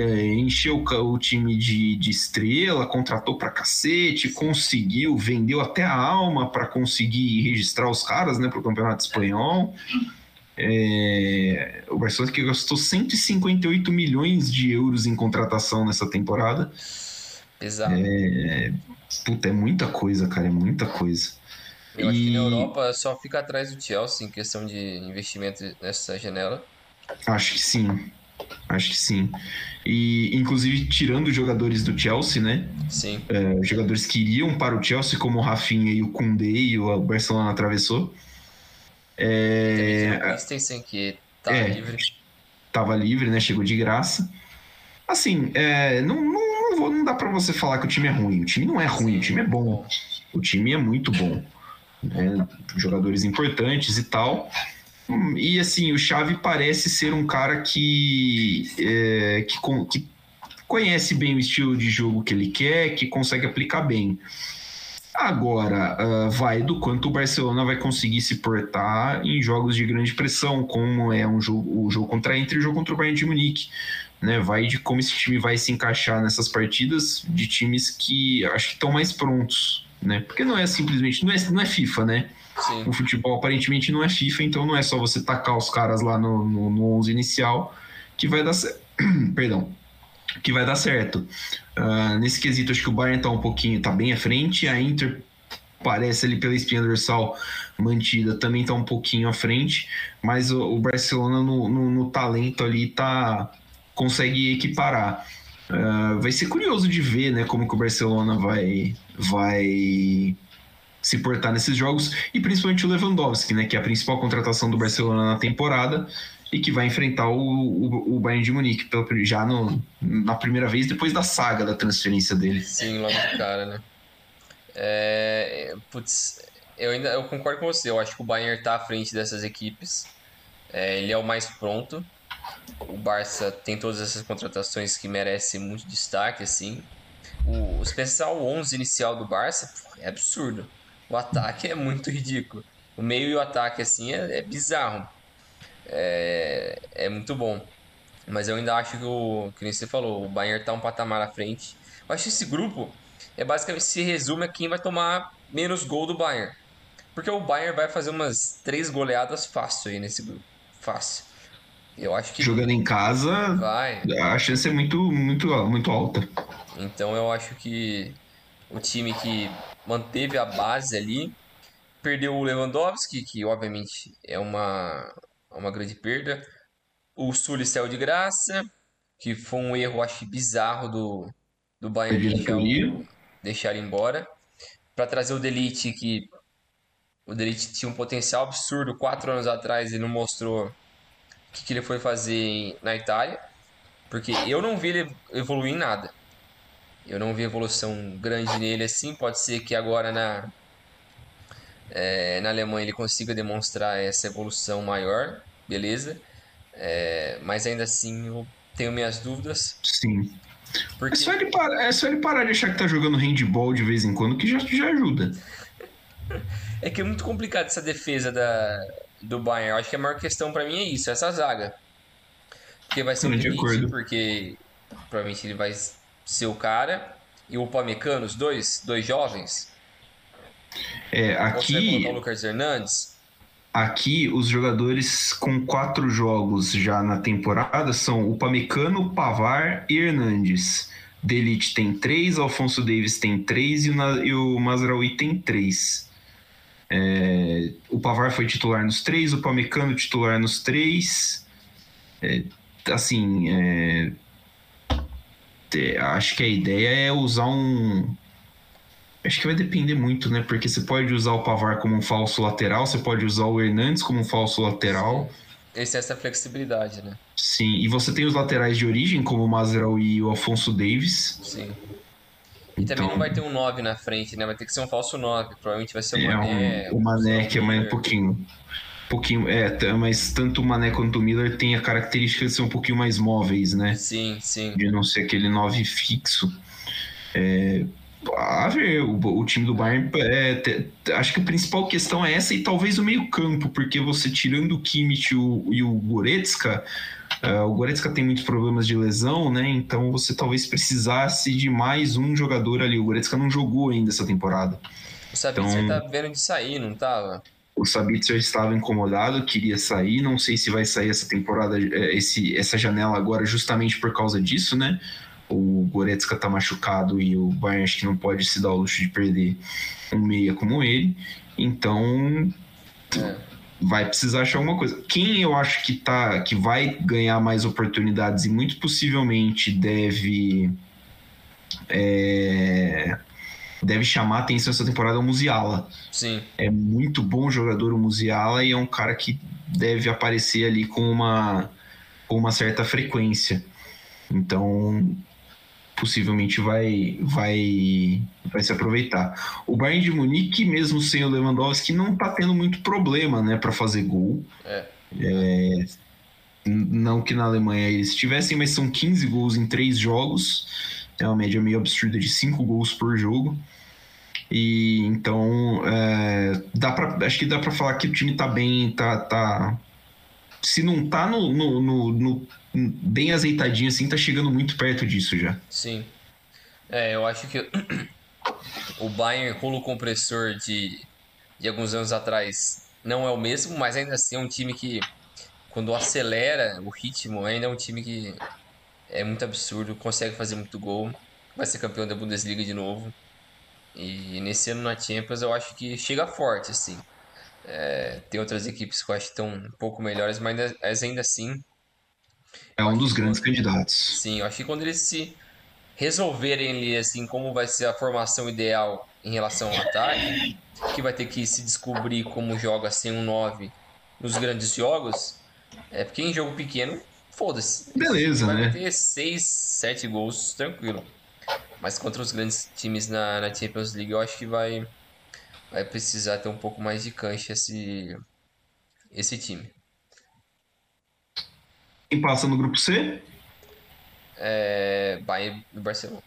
É, encheu o time de, de estrela, contratou pra cacete, conseguiu, vendeu até a alma pra conseguir registrar os caras, né, pro Campeonato Espanhol. É, o Barcelona que gastou 158 milhões de euros em contratação nessa temporada. Pesado. Puta, é muita coisa, cara, é muita coisa. Eu acho que na E- Europa só fica atrás do Chelsea em questão de investimento nessa janela. Acho que sim. Acho que sim. E, inclusive, tirando jogadores do Chelsea, né? Sim. É, jogadores que iriam para o Chelsea, como o Rafinha e o Koundé, e o Barcelona atravessou. É, Christensen, que tá é. livre. tava livre, né? Chegou de graça. Assim, é, não, não, não, vou- não dá para você falar que o time é ruim. O time não é ruim, Sim, o time é bom. O time é muito bom. né? Jogadores importantes e tal. E assim, o Xavi parece ser um cara que, é, que, que conhece bem o estilo de jogo que ele quer, que consegue aplicar bem. Agora, ah, vai do quanto o Barcelona vai conseguir se portar em jogos de grande pressão, como é um jogo, o jogo contra a Inter e o jogo contra o Bayern de Munique. Né? Vai de como esse time vai se encaixar nessas partidas de times que acho que estão mais prontos. Né? Porque não é simplesmente, não é, não é FIFA, né? Sim. O futebol aparentemente não é FIFA, então não é só você tacar os caras lá no, no, no 11 inicial que vai dar certo. Perdão. Que vai dar certo. Ah, nesse quesito, acho que o Bayern tá um pouquinho, tá bem à frente. A Inter parece ali pela espinha dorsal mantida, também tá um pouquinho à frente. Mas o, o Barcelona no, no, no talento ali tá consegue equiparar. Ah, vai ser curioso de ver, né, como que o Barcelona vai vai se portar nesses jogos e principalmente o Lewandowski, né, que é a principal contratação do Barcelona na temporada e que vai enfrentar o, o, o Bayern de Munique pela, já no, na primeira vez depois da saga da transferência dele. Sim, logo de cara, né? É, putz, eu ainda eu concordo com você. Eu acho que o Bayern tá à frente dessas equipes. É, ele é o mais pronto. O Barça tem todas essas contratações que merecem muito destaque, assim. O, se pensar o 11 inicial do Barça, é absurdo. O ataque é muito ridículo. O meio e o ataque, assim, é, é bizarro. É, é muito bom. Mas eu ainda acho que o que você falou, o Bayern tá um patamar à frente. Eu acho que esse grupo é basicamente se resume a quem vai tomar menos gol do Bayern. Porque o Bayern vai fazer umas três goleadas fácil aí nesse grupo. Fácil. Eu acho que. Jogando em casa, vai. a chance é muito, muito, muito alta. Então eu acho que o time que manteve a base ali perdeu o Lewandowski, que obviamente é uma, uma grande perda. O Sully saiu de graça, que foi um erro, acho bizarro do, do Bayern deixar, deixar ele embora. Para trazer o Delite, que o Delite tinha um potencial absurdo quatro anos atrás e não mostrou o que, que ele foi fazer na Itália. Porque eu não vi ele evoluir em nada. Eu não vi evolução grande nele assim. Pode ser que agora na, é, na Alemanha ele consiga demonstrar essa evolução maior, beleza. É, mas ainda assim eu tenho minhas dúvidas. Sim. Porque... É, só ele parar, é só ele parar de achar que tá jogando handball de vez em quando que já, já ajuda. é que é muito complicado essa defesa da, do Bayern. Eu acho que a maior questão para mim é isso, essa zaga. Porque vai ser um limite, porque provavelmente ele vai ser o cara e o Pamecano, os dois, dois jovens. É, aqui. o Lucas Hernandes. Aqui, os jogadores com quatro jogos já na temporada são o Pamecano, Pavar e Hernandes. Delite tem três, Alfonso Davis tem três e o, e o Mazraoui tem três. É, o Pavar foi titular nos três, o Pamecano titular nos três. É, assim, é, acho que a ideia é usar um, Acho que vai depender muito, né? Porque você pode usar o Pavar como um falso lateral, você pode usar o Hernandes como um falso lateral. Esse é essa flexibilidade, né? Sim, e você tem os laterais de origem, como o Mazerel e o Alfonso Davis. Sim. E então, também não vai ter um 9 na frente, né? Vai ter que ser um falso 9. Provavelmente vai ser o é, Mané. Um, o Mané, que é mais um pouquinho. Um pouquinho. É, mas tanto o Mané quanto o Miller tem a característica de ser um pouquinho mais móveis, né? Sim, sim. De não ser aquele 9 fixo. É, a ver, o, o, time do Bayern, é, te, acho que a principal questão é essa e talvez o meio-campo, porque você tirando o Kimmich e o, e o Goretzka, uh, o Goretzka tem muitos problemas de lesão, né? Então você talvez precisasse de mais um jogador ali. O Goretzka não jogou ainda essa temporada. O Sabitzer então, tá vendo de sair, não tava? O Sabitzer estava incomodado, queria sair. Não sei se vai sair essa temporada, é, esse, essa janela agora, justamente por causa disso, né? o Goretzka tá machucado e o Bayern acho que não pode se dar o luxo de perder um meia como ele. Então é. vai precisar achar alguma coisa. Quem eu acho que tá que vai ganhar mais oportunidades e muito possivelmente deve é, deve chamar a atenção essa temporada é o Musiala. Sim. É muito bom jogador o Musiala e é um cara que deve aparecer ali com uma com uma certa frequência. Então, possivelmente vai, vai, vai se aproveitar. O Bayern de Munique, mesmo sem o Lewandowski, não está tendo muito problema né, para fazer gol. É. É, não que na Alemanha eles tivessem, mas são 15 gols em 3 jogos. É uma média meio absurda de 5 gols por jogo. E então é, dá para acho que dá para falar que o time tá bem, tá, tá se não tá no, no, no, no bem azeitadinho assim, tá chegando muito perto disso já. Sim. É, eu acho que o Bayern rolo compressor de, de alguns anos atrás não é o mesmo, mas ainda assim é um time que quando acelera o ritmo, ainda é um time que é muito absurdo, consegue fazer muito gol, vai ser campeão da Bundesliga de novo. E nesse ano na Champions eu acho que chega forte, assim. É, tem outras equipes que eu acho que estão um pouco melhores, mas ainda assim é um dos grandes candidatos. Sim, eu acho que quando eles se resolverem ali, assim, como vai ser a formação ideal em relação ao ataque, que vai ter que se descobrir como joga sem um 9 nos grandes jogos, é porque em jogo pequeno, foda-se. Beleza, vai né? Vai ter 6, 7 gols tranquilo. Mas contra os grandes times na, na Champions League, eu acho que vai, vai precisar ter um pouco mais de cancha esse, esse time. Quem passa no grupo C? É, Bayern e Barcelona.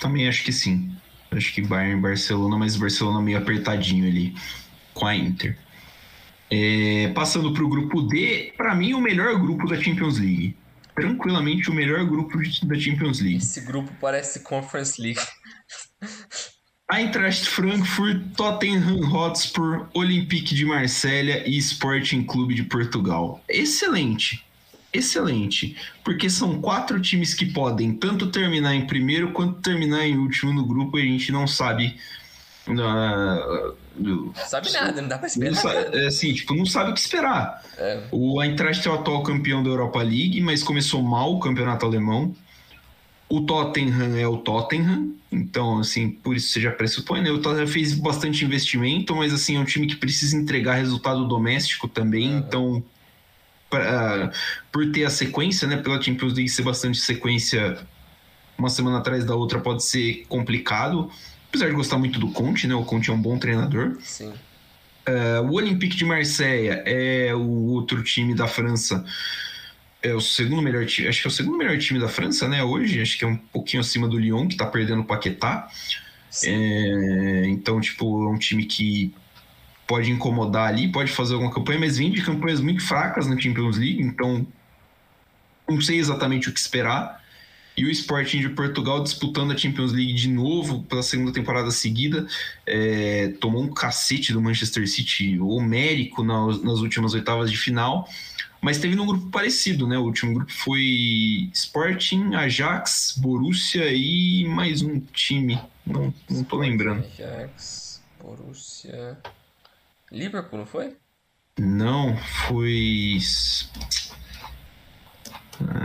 Também acho que sim. Acho que Bayern e Barcelona, mas o Barcelona meio apertadinho ali com a Inter. É, passando para o grupo D, para mim o melhor grupo da Champions League. Tranquilamente o melhor grupo da Champions League. Esse grupo parece Conference League. Eintracht Frankfurt, Tottenham Hotspur, Olympique de Marselha e Sporting Clube de Portugal. Excelente excelente, porque são quatro times que podem tanto terminar em primeiro quanto terminar em último no grupo e a gente não sabe. Uh, não sabe nada, não dá pra esperar. Sabe, é assim, tipo, não sabe o que esperar. É. O Eintracht é o atual campeão da Europa League, mas começou mal o campeonato alemão. O Tottenham é o Tottenham, então, assim, por isso você já pressupõe, né? O Tottenham fez bastante investimento, mas, assim, é um time que precisa entregar resultado doméstico também, uhum. então pra, por ter a sequência, né? Pela Champions League ser bastante sequência uma semana atrás da outra pode ser complicado. Apesar de gostar muito do Conte, né? O Conte é um bom treinador. Sim. Uh, o Olympique de Marseille é o outro time da França. É o segundo melhor time. Acho que é o segundo melhor time da França, né? Hoje. Acho que é um pouquinho acima do Lyon, que tá perdendo o Paquetá. É, então, tipo, é um time que pode incomodar ali, pode fazer alguma campanha, mas vem de campanhas muito fracas na Champions League, então não sei exatamente o que esperar. E o Sporting de Portugal disputando a Champions League de novo pela segunda temporada seguida, é, tomou um cacete do Manchester City homérico nas, nas últimas oitavas de final, mas teve num grupo parecido, né? O último grupo foi Sporting, Ajax, Borussia e mais um time, não, não tô lembrando. Ajax, Borussia. Liverpool, não foi? Não, foi.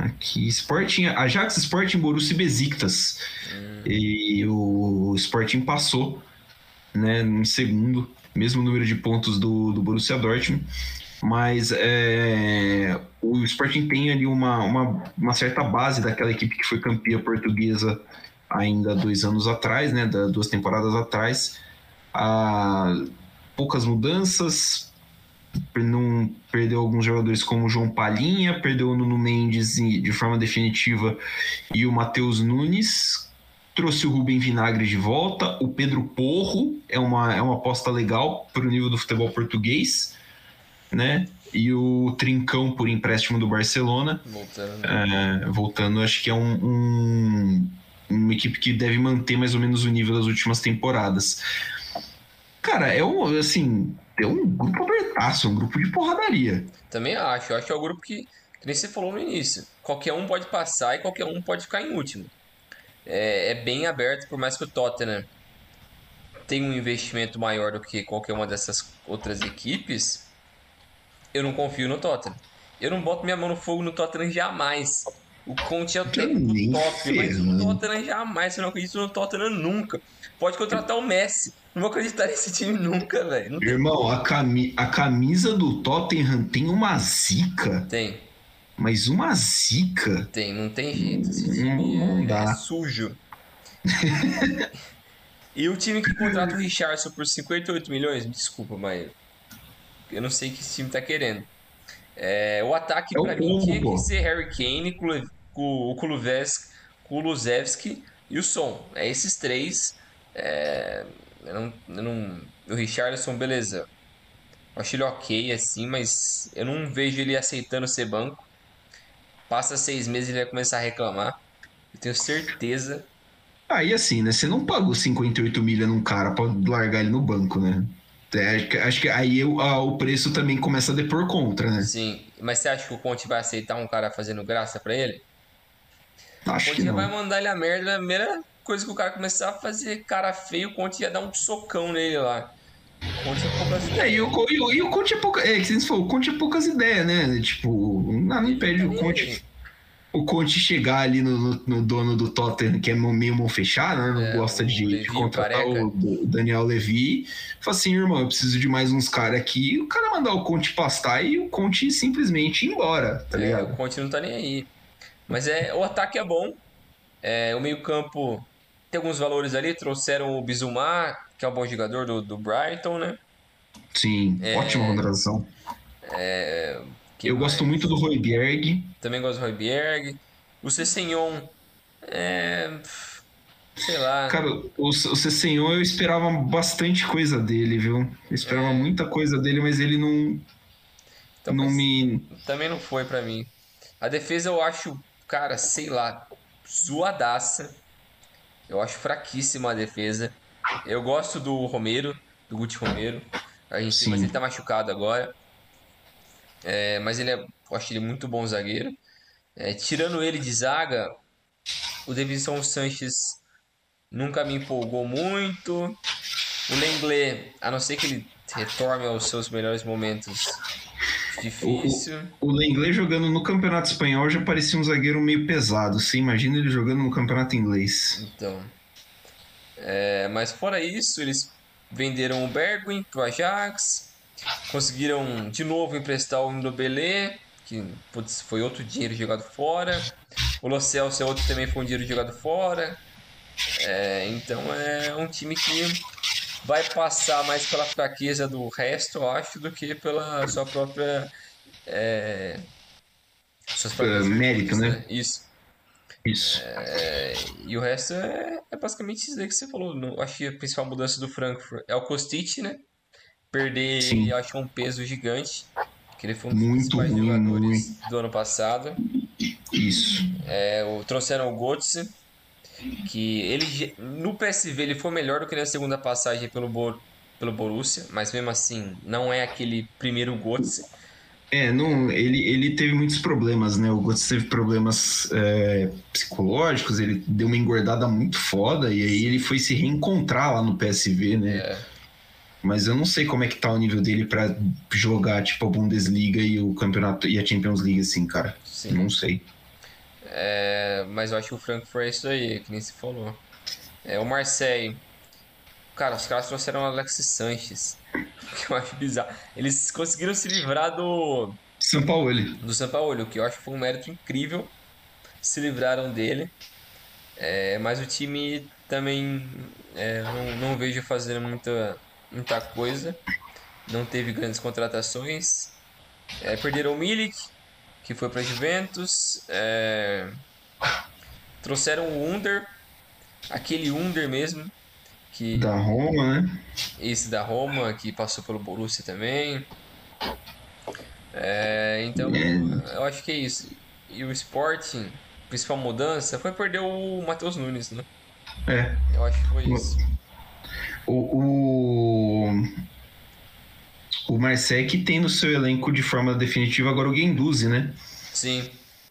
Aqui, Sporting, Ajax Sporting Borussia Besiktas. Hum. E o Sporting passou, né, em segundo, mesmo número de pontos do, do Borussia Dortmund. Mas é, o Sporting tem ali uma, uma, uma, certa base daquela equipe que foi campeã portuguesa ainda dois anos atrás, né, duas temporadas atrás. A, poucas mudanças, não perdeu alguns jogadores como o João Palhinha, perdeu o Nuno Mendes de forma definitiva e o Matheus Nunes. Trouxe o Rubem Vinagre de volta, o Pedro Porro é uma, é uma aposta legal para o nível do futebol português, né? E o Trincão por empréstimo do Barcelona. Voltando. É, voltando, acho que é um, um, uma equipe que deve manter mais ou menos o nível das últimas temporadas. Cara, é um, assim, é um grupo abertaço, um grupo de porradaria. Também acho. Eu acho que é o grupo que, que nem você falou no início. Qualquer um pode passar e qualquer um pode ficar em último. É, é bem aberto, por mais que o Tottenham tenha um investimento maior do que qualquer uma dessas outras equipes. Eu não confio no Tottenham. Eu não boto minha mão no fogo no Tottenham jamais. O Conte é o técnico top, mas o Tottenham jamais. Eu não acredito no Tottenham nunca. Pode contratar o Messi. Não vou acreditar nesse time nunca, velho. Irmão, a, cami a camisa do Tottenham tem uma zica. Tem. Mas uma zica. Tem, não tem jeito. Esse time não, é, dá. é sujo. e o time que contrata o Richardson por 58 milhões, desculpa, mas eu não sei o que esse time tá querendo. É, o ataque é pra mim tinha que ser Harry Kane, o Kulusevski e o Son. É esses três. É, eu não, eu não, o Richardson, beleza. Eu acho ele ok, assim, mas eu não vejo ele aceitando ser banco. Passa seis meses e ele vai começar a reclamar. Eu tenho certeza. Aí assim, né? Você não pagou 58 milha num cara pra largar ele no banco, né? É, acho que aí o, a, o preço também começa a depor contra, né? Sim, mas você acha que o Conte vai aceitar um cara fazendo graça para ele? Acho o Conte que não. vai mandar ele a merda, a primeira coisa que o cara começar a fazer cara feio, o Conte ia dar um socão nele lá. O Conte é poucas ideias. É, e o, e o, e o Conte é pouca. É, que você falou, o Conte é poucas ideias, né? Tipo, não, não impede o Conte. O Conte chegar ali no, no, no, dono do Tottenham, que é meio mão fechada, né? Não é, gosta de, Levi, de contratar o, o, Daniel Levy. Fala assim, irmão, eu preciso de mais uns caras aqui. O cara mandar o Conte pastar e o Conte simplesmente ir embora, tá é, ligado? O Conte não tá nem aí. Mas é, o ataque é bom. É, o meio-campo tem alguns valores ali, trouxeram o Bizumar, que é um bom jogador do, do Brighton, né? Sim, é, ótima contratação. É, eu mais? gosto muito do Roybjerg. Também gosto do Roybjerg. O Cessenhon é. Sei lá. Cara, o, o Cessenhon eu esperava bastante coisa dele, viu? Eu esperava é. muita coisa dele, mas ele não. Então, não me. Também não foi para mim. A defesa eu acho, cara, sei lá, zoadaça. Eu acho fraquíssima a defesa. Eu gosto do Romero, do Guti Romero. A gente, Sim. mas ele tá machucado agora. É, mas ele é, eu acho ele muito bom zagueiro. É, tirando ele de zaga, o Davidson Sanches nunca me empolgou muito. O Lenglet, a não ser que ele retorne aos seus melhores momentos, difícil. O, o, Lenglet jogando no Campeonato Espanhol já parecia um zagueiro meio pesado. Você imagina ele jogando no Campeonato Inglês. Então. É, mas fora isso, eles venderam o Bergwijn pro Ajax, conseguiram de novo emprestar o Ndobele, que putz, foi outro dinheiro jogado fora. O Lo Celso é outro também foi um dinheiro jogado fora. É, então é um time que vai passar mais pela fraqueza do resto, eu acho, do que pela sua própria. É, suas próprias mérito, né? Isso. Isso. É, e o resto é, é, basicamente isso aí que você falou. Não, acho que a principal mudança do Frankfurt é o Kostic, né? Perder, Sim. acho um peso gigante. Que ele foi um dos muito principais ruim, jogadores muito. do ano passado. Isso. É, o, trouxeram o Götze, que ele no PSV ele foi melhor do que na segunda passagem pelo, Bor, pelo Borussia, mas mesmo assim não é aquele primeiro Götze. É, não, ele, ele teve muitos problemas, né? O Götze teve problemas é, psicológicos, ele deu uma engordada muito foda e aí ele foi se reencontrar lá no PSV, né? É. Mas eu não sei como é que tá o nível dele para jogar tipo a Bundesliga e o campeonato e a Champions League assim, cara. Sim. Não sei. É, mas eu acho que o Frankfurt é isso aí, que nem se falou. É, o Marseille. Cara, os caras trouxeram o Alexis Sanches. Que eu acho bizarro. Eles conseguiram se livrar do. São Paulo. Do São Paulo, que eu acho que foi um mérito incrível. Se livraram dele. É, mas o time também é, não, não vejo fazendo muita, muita coisa. Não teve grandes contratações. É, perderam o Milik, que foi para Juventus. É... Trouxeram o Under, aquele Under mesmo. Que... Da Roma, né? Esse da Roma, que passou pelo Borussia também. É, então, é. eu acho que é isso. E o Sporting, principal mudança foi perder o Matheus Nunes, né? É. Eu acho que foi isso. O, o, o Marseille que tem no seu elenco de forma definitiva agora o Guendouzi, né? Sim.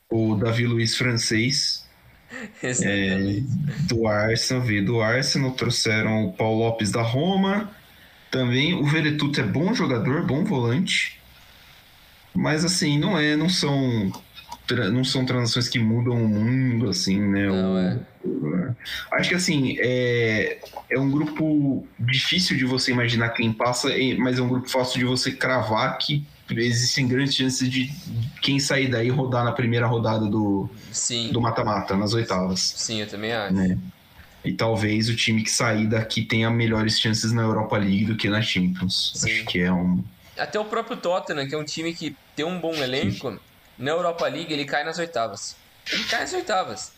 O Davi Luiz francês. é, do Arsenal, veio do Arsenal, trouxeram o Paulo Lopes da Roma. Também o Veretuto é bom jogador, bom volante. Mas assim, não é, não são não são transações que mudam o mundo, assim, né? Não, o, é. Acho que assim, é, é um grupo difícil de você imaginar quem passa, mas é um grupo fácil de você cravar que existem grandes chances de quem sair daí rodar na primeira rodada do do mata-mata, nas oitavas. Sim, eu também acho. Né? E talvez o time que sair daqui tenha melhores chances na Europa League do que na Champions. Sim. Acho que é um. Até o próprio Tottenham, que é um time que tem um bom elenco, Sim. na Europa League ele cai nas oitavas. Ele cai nas oitavas.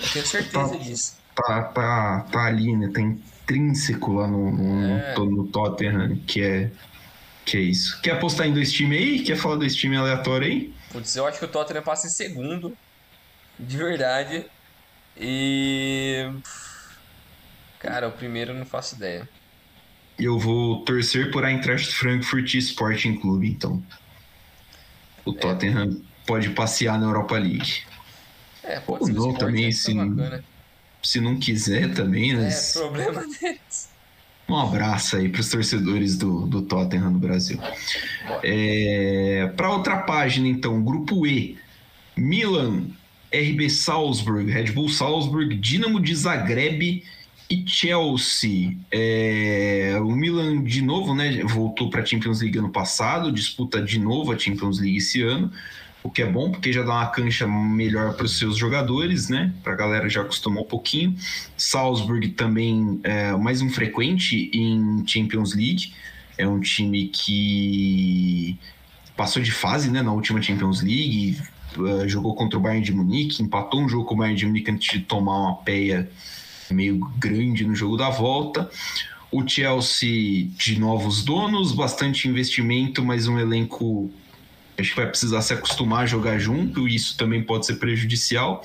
Eu tenho certeza tá, disso. Tá, tá, tá ali, né? Tá intrínseco lá no, no, é. no, no Tottenham, que é, que é isso. Quer apostar em dois times aí? Quer falar dois times aleatórios aí? Putz, eu acho que o Tottenham passa em segundo. De verdade. E. Cara, o primeiro eu não faço ideia. Eu vou torcer por Eintracht Frankfurt Sporting Clube, então. O é. Tottenham pode passear na Europa League. É, pode Ou não, também, se, se não quiser também, né? É, problema deles. Um abraço aí para os torcedores do, do Tottenham no Brasil. É, para outra página, então, grupo E: Milan, RB Salzburg, Red Bull Salzburg, Dinamo de Zagreb e Chelsea. É, o Milan, de novo, né, voltou para a Champions League ano passado, disputa de novo a Champions League esse ano o que é bom, porque já dá uma cancha melhor para os seus jogadores, né? Para a galera já acostumar um pouquinho. Salzburg também é mais um frequente em Champions League. É um time que passou de fase né, na última Champions League, uh, jogou contra o Bayern de Munique, empatou um jogo com o Bayern de Munique antes de tomar uma peia meio grande no jogo da volta. O Chelsea de novos donos, bastante investimento, mas um elenco acho que vai precisar se acostumar a jogar junto, e isso também pode ser prejudicial.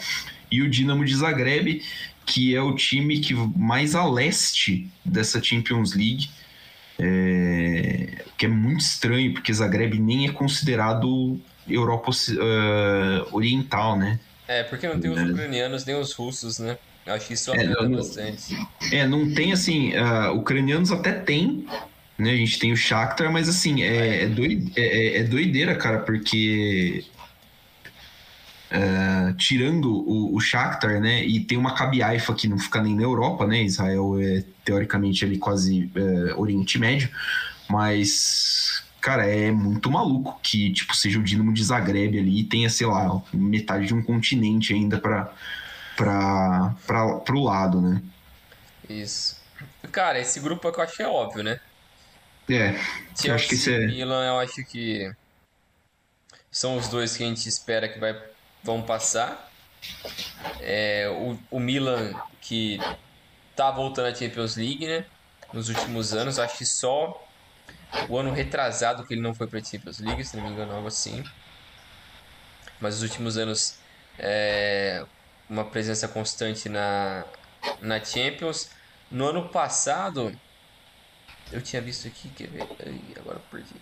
E o Dinamo de Zagreb, que é o time que mais a leste dessa Champions League, é, que é muito estranho, porque Zagreb nem é considerado Europa uh, Oriental, né? É, porque não tem os é. ucranianos nem os russos, né? Acho que isso é, não, bastante. É, não tem assim. Uh, ucranianos até tem, né? A gente tem o Shakhtar, mas assim, é, é, doide, é, é, é doideira, cara, porque. Uh, tirando o, o Shakhtar, né? E tem uma Haifa que não fica nem na Europa, né? Israel é teoricamente ali quase uh, Oriente Médio, mas cara, é muito maluco que tipo seja o Dinamo de Zagreb ali e tenha, sei lá, metade de um continente ainda para para para pro lado, né? Isso. Cara, esse grupo é que eu acho que é óbvio, né? É. Chelsea eu acho que esse é... Milan, eu acho que são os dois que a gente espera que vai, vão passar. É, o, o Milan, que tá voltando à Champions League, né? Nos últimos anos, acho que só o ano retrasado que ele não foi para a Champions League, se não me engano, algo assim. Mas os últimos anos, é, uma presença constante na, na Champions. No ano passado, eu tinha visto aqui, quer ver? Agora perdi.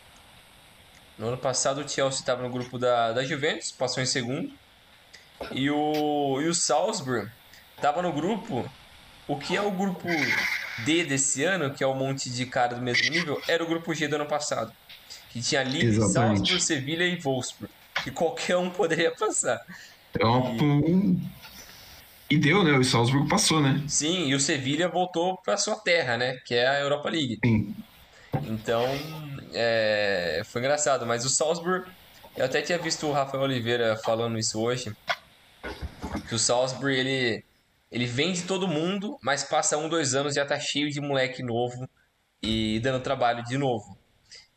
No ano passado o Chelsea estava no grupo da, da Juventus, passou em segundo. E o, e o Salzburg estava no grupo. O que é o grupo D desse ano, que é um monte de cara do mesmo nível, era o grupo G do ano passado. Que tinha Lille, Salzburg, Sevilha e Wolfsburg. Que qualquer um poderia passar. É uma, e deu, né? O Salzburg passou, né? Sim, e o Sevilha voltou para sua terra, né? Que é a Europa League. Sim. Então, é... foi engraçado. Mas o Salzburg, eu até tinha visto o Rafael Oliveira falando isso hoje, que o Salzburg, ele, ele vende todo mundo, mas passa um, dois anos e já tá cheio de moleque novo e dando trabalho de novo.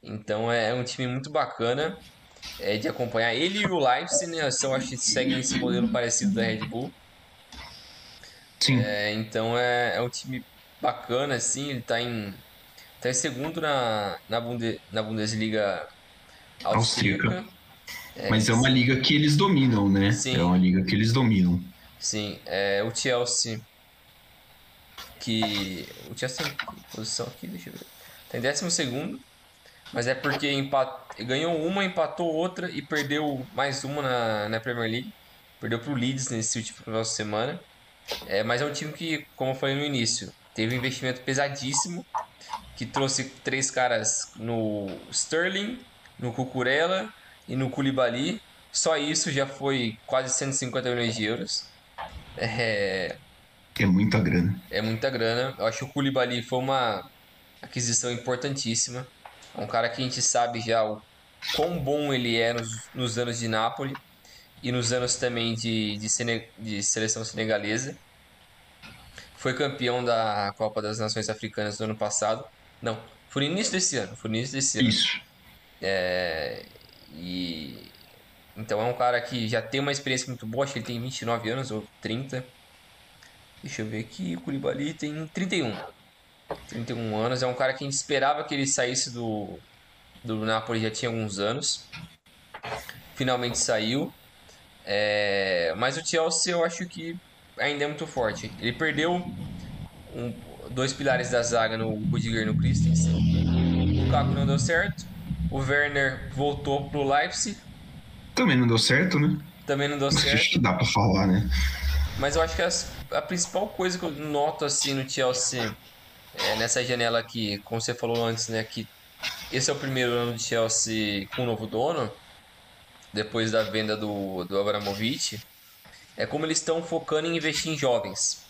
Então, é um time muito bacana é, de acompanhar. Ele e o Leipzig, né? São, acho que seguem esse modelo parecido da Red Bull. Sim. É, então é, é um time bacana, assim, ele tá em, tá em segundo na, na, Bunde, na Bundesliga austríaca. austríaca. É, Mas é uma liga que eles dominam, né? Sim. É uma liga que eles dominam. Sim, é, o Chelsea que o Chelsea tem posição aqui, deixa eu ver. Tem décimo segundo, mas é porque empat... ganhou uma, empatou outra e perdeu mais uma na, na Premier League. Perdeu pro Leeds nesse último final de semana. É, mas é um time que, como eu falei no início, teve um investimento pesadíssimo, que trouxe três caras no Sterling, no Cucurella e no Koulibaly. Só isso já foi quase 150 milhões de euros. É, é muita grana. É muita grana. Eu acho que o Koulibaly foi uma aquisição importantíssima. É um cara que a gente sabe já o quão bom ele é nos, nos anos de Nápoles e nos anos também de, de, Sene, de seleção senegalesa. Foi campeão da Copa das Nações Africanas do ano passado. Não, foi no início desse ano. Foi no início desse ano. Isso. É, e então é um cara que já tem uma experiência muito boa, acho que ele tem 29 anos ou 30. Deixa eu ver aqui, o Koulibaly tem 31. 31 anos, é um cara que a gente esperava que ele saísse do, do Napoli já tinha alguns anos. Finalmente saiu. É, mas o Chelsea eu acho que ainda é muito forte. Ele perdeu um, dois pilares da zaga no Rudiger e no Christensen. O Lukaku não deu certo. O Werner voltou pro Leipzig. Também não deu certo, né? Também não deu certo. Acho que dá pra falar, né? Mas eu acho que as, a principal coisa que eu noto assim no Chelsea é, nessa janela aqui, como você falou antes, né, que esse é o primeiro ano de Chelsea com um novo dono depois da venda do, do Abramovich, é como eles estão focando em investir em jovens.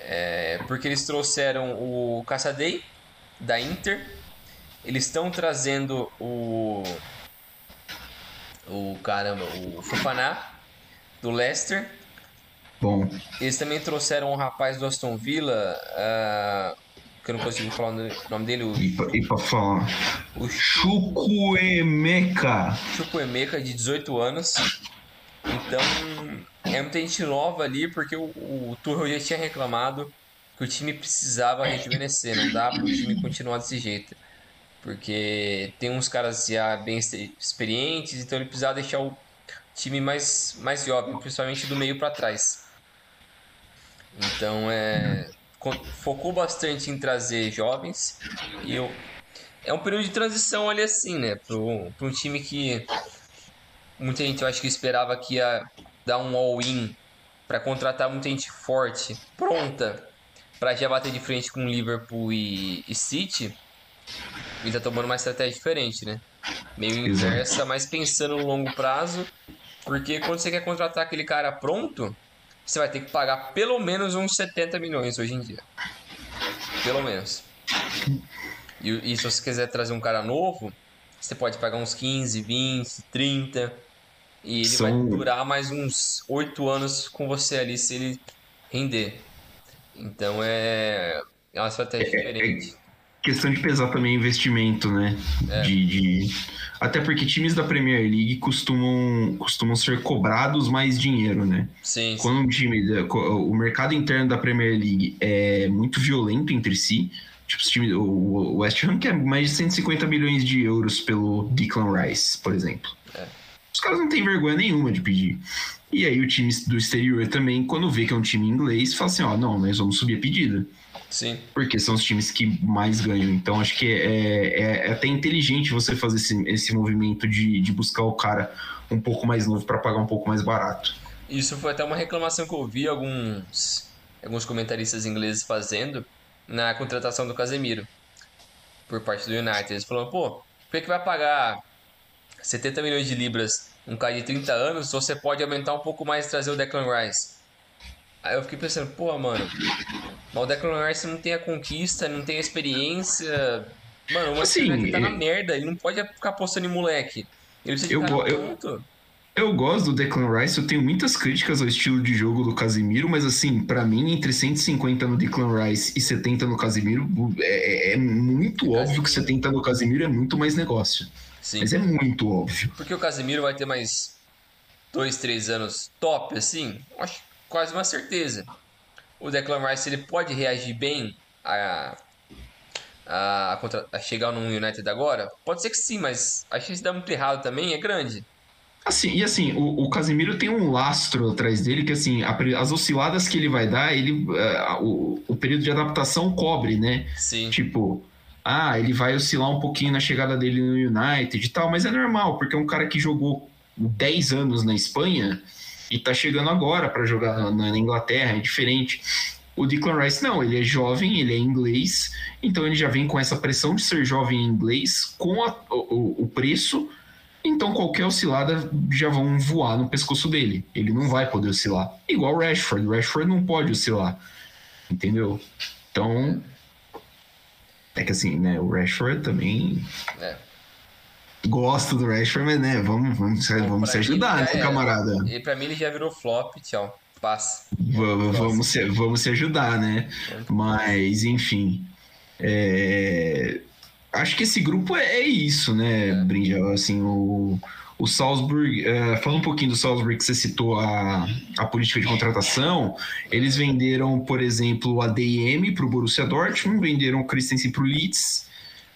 É, porque eles trouxeram o Caçadei da Inter, eles estão trazendo o o caramba, o Fufaná do Leicester. Bom. Eles também trouxeram um rapaz do Aston Villa, uh, que eu não consigo falar o nome dele. O, e, pra, falar. O Chukwuemeka. Chukwuemeka, de 18 anos. Então, é muita gente nova ali, porque o, o Tuchel já tinha reclamado que o time precisava rejuvenescer, não dá para o time continuar desse jeito. Porque tem uns caras já bem experientes, então ele precisava deixar o time mais, mais jovem, principalmente do meio para trás. Então é focou bastante em trazer jovens e eu é um período de transição ali assim, né, para um time que muita gente eu acho que esperava que ia dar um all-in para contratar muita gente forte, pronta para já bater de frente com Liverpool e, e City. Ele tá tomando uma estratégia diferente, né? Meio inversa, mas pensando no longo prazo, porque quando você quer contratar aquele cara pronto, você vai ter que pagar pelo menos uns 70 milhões hoje em dia. Pelo menos. E, e se você quiser trazer um cara novo, você pode pagar uns 15, 20, 30. E ele São... vai durar mais uns 8 anos com você ali se ele render. Então é, é uma estratégia é, é diferente. É questão de pesar também investimento, né? É. De, de, Até porque times da Premier League costumam, costumam ser cobrados mais dinheiro, né? Sim. Quando um time. O mercado interno da Premier League é muito violento entre si. Tipo, time, o West Ham quer mais de 150 milhões de euros pelo Declan Rice, por exemplo. É. Os caras não têm vergonha nenhuma de pedir. E aí o time do exterior também, quando vê que é um time inglês, fala assim, ó, não, nós vamos subir a pedida. Sim. Porque são os times que mais ganham. Então acho que é, é, é até inteligente você fazer esse, esse movimento de, de buscar o cara um pouco mais novo para pagar um pouco mais barato. Isso foi até uma reclamação que eu vi alguns, alguns comentaristas ingleses fazendo na contratação do Casemiro por parte do United. Eles falaram, pô, por que, que vai pagar 70 milhões de libras um cara de 30 anos, você pode aumentar um pouco mais e trazer o Declan Rice. Aí eu fiquei pensando, pô, mano, mas o Declan Rice não tem a conquista, não tem a experiência. Mano, o assim, United tá na merda, ele não pode ficar postando em moleque. Ele precisa eu, cara eu, eu gosto do Declan Rice, eu tenho muitas críticas ao estilo de jogo do Casimiro, mas assim, para mim, entre 150 no Declan Rice e 70 no Casimiro, é, é, é muito óbvio que 70 no Casimiro é muito mais negócio. Sim. Mas é muito óbvio. Porque o Casemiro vai ter mais dois, três anos top, assim, acho quase uma certeza. O Declan Rice ele pode reagir bem a, a, a, a chegar no United agora? Pode ser que sim, mas a chance de dar muito errado também é grande. Assim, e assim, o, o Casemiro tem um lastro atrás dele que, assim, a, as osciladas que ele vai dar, ele, uh, o, o período de adaptação cobre, né? Sim. Tipo, ah, ele vai oscilar um pouquinho na chegada dele no United e tal, mas é normal, porque é um cara que jogou 10 anos na Espanha e tá chegando agora para jogar na, na, Inglaterra, é diferente. O Declan Rice não, ele é jovem, ele é inglês, então ele já vem com essa pressão de ser jovem em inglês, com a, o, o preço, então qualquer oscilada já vão voar no pescoço dele. Ele não vai poder oscilar. Igual o Rashford, o Rashford não pode oscilar, entendeu? Então é que assim, né, o Rashford também. É. Gosto do Rashford, mas né, vamos, vamos, Bom, vamos se ajudar, né, é, camarada? E pra mim ele já virou flop, tchau. Passa. Vamos, vamos, se, vamos se ajudar, né? Mas, enfim. É... Acho que esse grupo é, é isso, né, é. Assim, o o Salzburg, uh, falando um pouquinho do Salzburg que você citou a, a política de contratação, eles venderam, por exemplo, o ADM para o Borussia Dortmund, venderam o Christensen para o Leeds,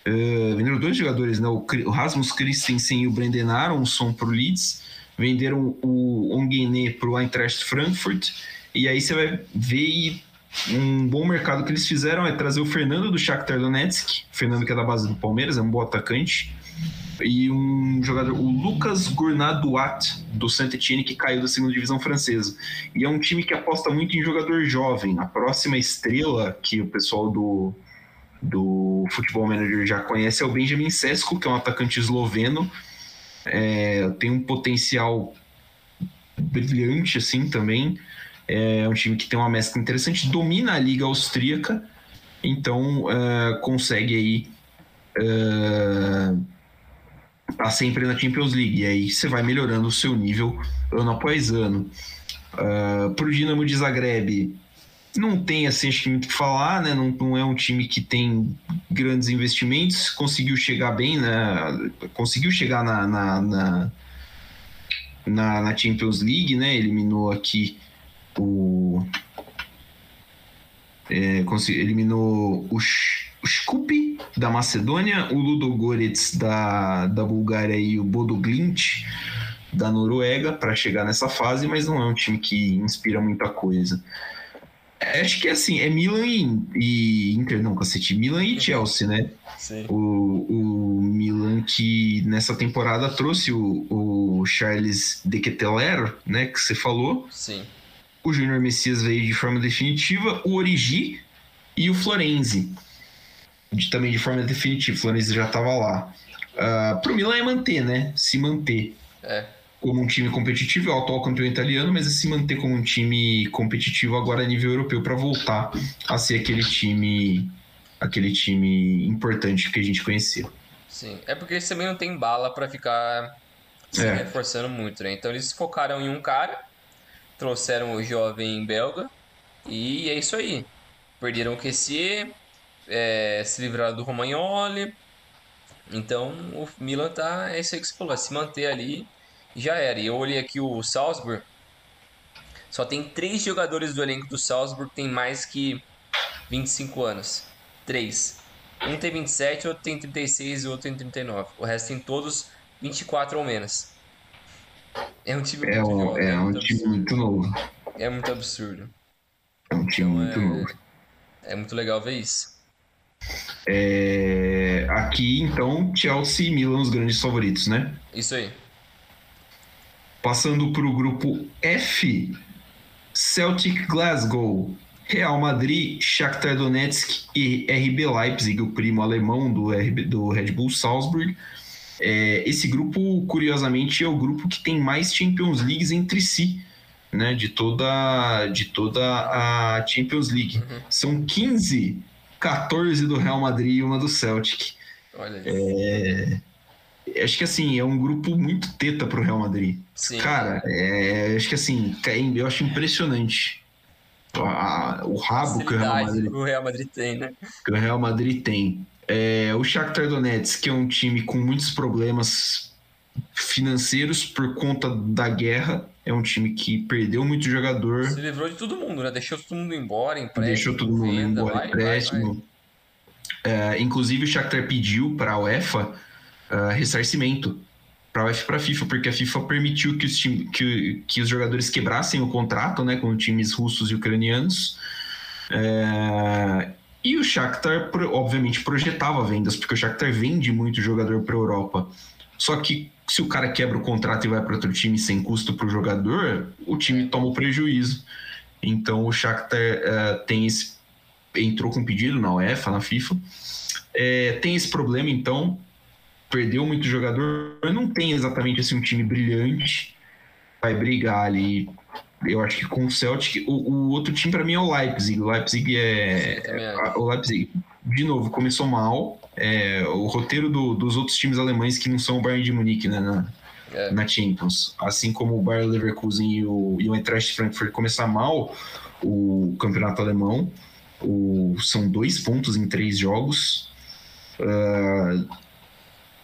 uh, venderam dois jogadores, né? o, Rasmus Christensen e o Brendan Aronson para o Leeds, venderam o Onguené para o Eintracht Frankfurt, e aí você vai ver um bom mercado que eles fizeram é trazer o Fernando do Shakhtar Donetsk, Fernando que é da base do Palmeiras, é um bom atacante, e um jogador, o Lucas Gournadoat, do Saint-Etienne, que caiu da segunda divisão francesa. E é um time que aposta muito em jogador jovem. A próxima estrela que o pessoal do, do Futebol Manager já conhece é o Benjamin Sesko, que é um atacante esloveno. É, tem um potencial brilhante assim também. É um time que tem uma mescla interessante, domina a liga austríaca, então uh, consegue aí uh, tá sempre na Champions League. E aí você vai melhorando o seu nível ano após ano. Uh, pro Dinamo de Zagreb, não tem assim acho que muito o que falar, né? Não, não é um time que tem grandes investimentos, conseguiu chegar bem, né? Conseguiu chegar na, na, na, na, na Champions League, né? Eliminou aqui o é, eliminou o, o Skupi da Macedônia, o Ludogorets da, da Bulgária e o Bodoglint da Noruega para chegar nessa fase, mas não é um time que inspira muita coisa. É, acho que assim, é Milan e, e Inter, não, cacete, Milan e Chelsea, né? Sim. O, o Milan que nessa temporada trouxe o, o Charles De Keteler, né, que você falou. Sim. O Júnior Messias veio de forma definitiva, o Origi e o Florenzi. De, também de forma definitiva, o Florenzi já estava lá. Uh, pro Milan é manter, né? Se manter. É como um time competitivo, é o atual campeão italiano, mas é se manter como um time competitivo agora a nível europeu para voltar a ser aquele time aquele time importante que a gente conheceu. Sim, é porque eles também não tem bala para ficar se é. reforçando muito, né? Então eles focaram em um cara, trouxeram o jovem belga e é isso aí. Perderam o QC, é, se livraram do Romagnoli. Então o Milan tá, é isso aí que você falou, é se manter ali já era. E eu olhei aqui o Salzburg, só tem três jogadores do elenco do Salzburg que tem mais que 25 anos. Três. Um tem 27, outro tem 36 e outro tem 39. O resto tem todos 24 ou menos. É um time é muito, um, é, é um time muito novo. É muito absurdo. É um time então, muito é, novo. É muito legal ver isso. É, aqui, então, Chelsea e Milan os grandes favoritos, né? Isso aí. Passando para o grupo F, Celtic Glasgow, Real Madrid, Shakhtar Donetsk e RB Leipzig, o primo alemão do, RB, do Red Bull Salzburg. É, esse grupo, curiosamente, é o grupo que tem mais Champions Leagues entre si, né? De toda, de toda a Champions League. Uhum. São 15, 14 do Real Madrid e uma do Celtic. Olha isso. É, acho que assim, é um grupo muito teta pro Real Madrid. Sim. Cara, é, acho que assim, eu acho impressionante a, o rabo que o Real Madrid, o Real Madrid tem, né? Que o Real Madrid tem. É, o Shakhtar Donetsk, que é um time com muitos problemas financeiros por conta da guerra, é um time que perdeu muito jogador. Se livrou de todo mundo, né? Deixou todo mundo embora, empréstimo. Deixou todo mundo venda, embora, vai, empréstimo. Vai, vai. É, inclusive o Shakhtar pediu para a UEFA uh, ressarcimento para a FIFA, porque a FIFA permitiu que os, time, que, que os jogadores quebrassem o contrato né, com times russos e ucranianos. É, e o Shakhtar, obviamente, projetava vendas, porque o Shakhtar vende muito jogador para a Europa. Só que se o cara quebra o contrato e vai para outro time sem custo para o jogador, o time toma o prejuízo. Então o Shakhtar uh, tem esse, entrou com pedido na UEFA, na FIFA. É, tem esse problema, então, perdeu muito jogador, não tem exatamente assim, um time brilhante, vai brigar ali. Eu acho que com o Celtic, o, o outro time para mim é o Leipzig. O Leipzig é, é, o Leipzig de novo começou mal. É, o roteiro do, dos outros times alemães que não são o Bayern de Munique, né, na, é. na Champions, assim como o Bayern Leverkusen e o, e o Eintracht Frankfurt começar mal o campeonato alemão. O, são dois pontos em três jogos. Uh,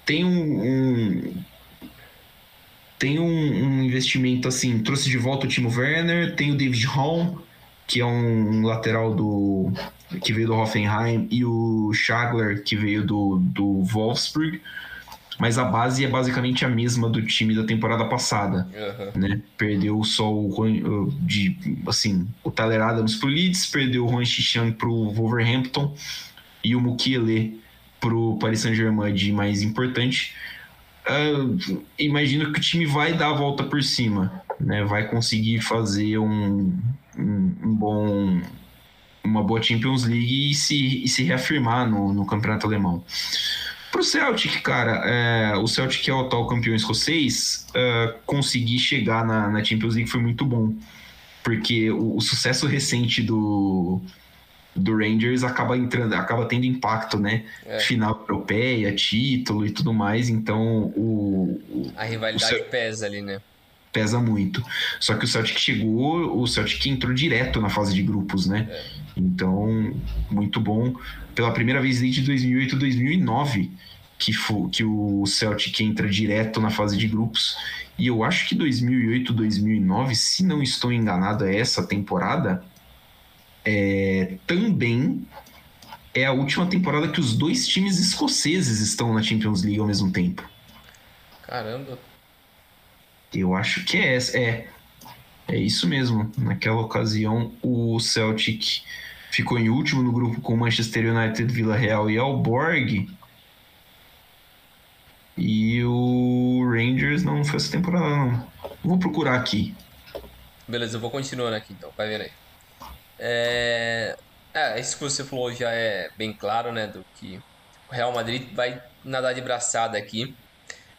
tem um, um tem um, um, investimento assim, trouxe de volta o Timo Werner, tem o David Holm, que é um lateral do que veio do Hoffenheim, e o Schagler, que veio do, do Wolfsburg. Mas a base é basicamente a mesma do time da temporada passada, uhum. né? Perdeu só o de assim, o Tyler Adams pro Leeds, perdeu o Juan Xixan pro Wolverhampton e o Mukiele pro Paris Saint-Germain de mais importante, uh, imagino que o time vai dar a volta por cima, né? Vai conseguir fazer um, um, um bom uma boa Champions League e se, e se reafirmar no, no campeonato alemão. Para o Celtic, cara, é, o Celtic que é o atual campeão escocês, é, conseguir chegar na, na, Champions League foi muito bom, porque o, o sucesso recente do, do Rangers acaba entrando, acaba tendo impacto, né? É. Final europeia, título e tudo mais. Então o, a rivalidade o pesa ali, né? pesa muito. Só que o Celtic chegou, o Celtic entrou direto na fase de grupos, né? É. Então, muito bom. Pela primeira vez desde 2008, 2009, que, for, que o Celtic entra direto na fase de grupos. E eu acho que 2008, 2009, se não estou enganado, é essa temporada, é, também é a última temporada que os dois times escoceses estão na Champions League ao mesmo tempo. Caramba. Eu acho que é essa. É, é isso mesmo. Naquela ocasião, o Celtic ficou em último no grupo com Manchester United, Vila Real e Alborg. E o Rangers não foi essa temporada, não. Vou procurar aqui. Beleza, eu vou continuando aqui então, vai ver aí. É... é, isso que você falou já é bem claro, né? Do que o Real Madrid vai nadar de braçada aqui.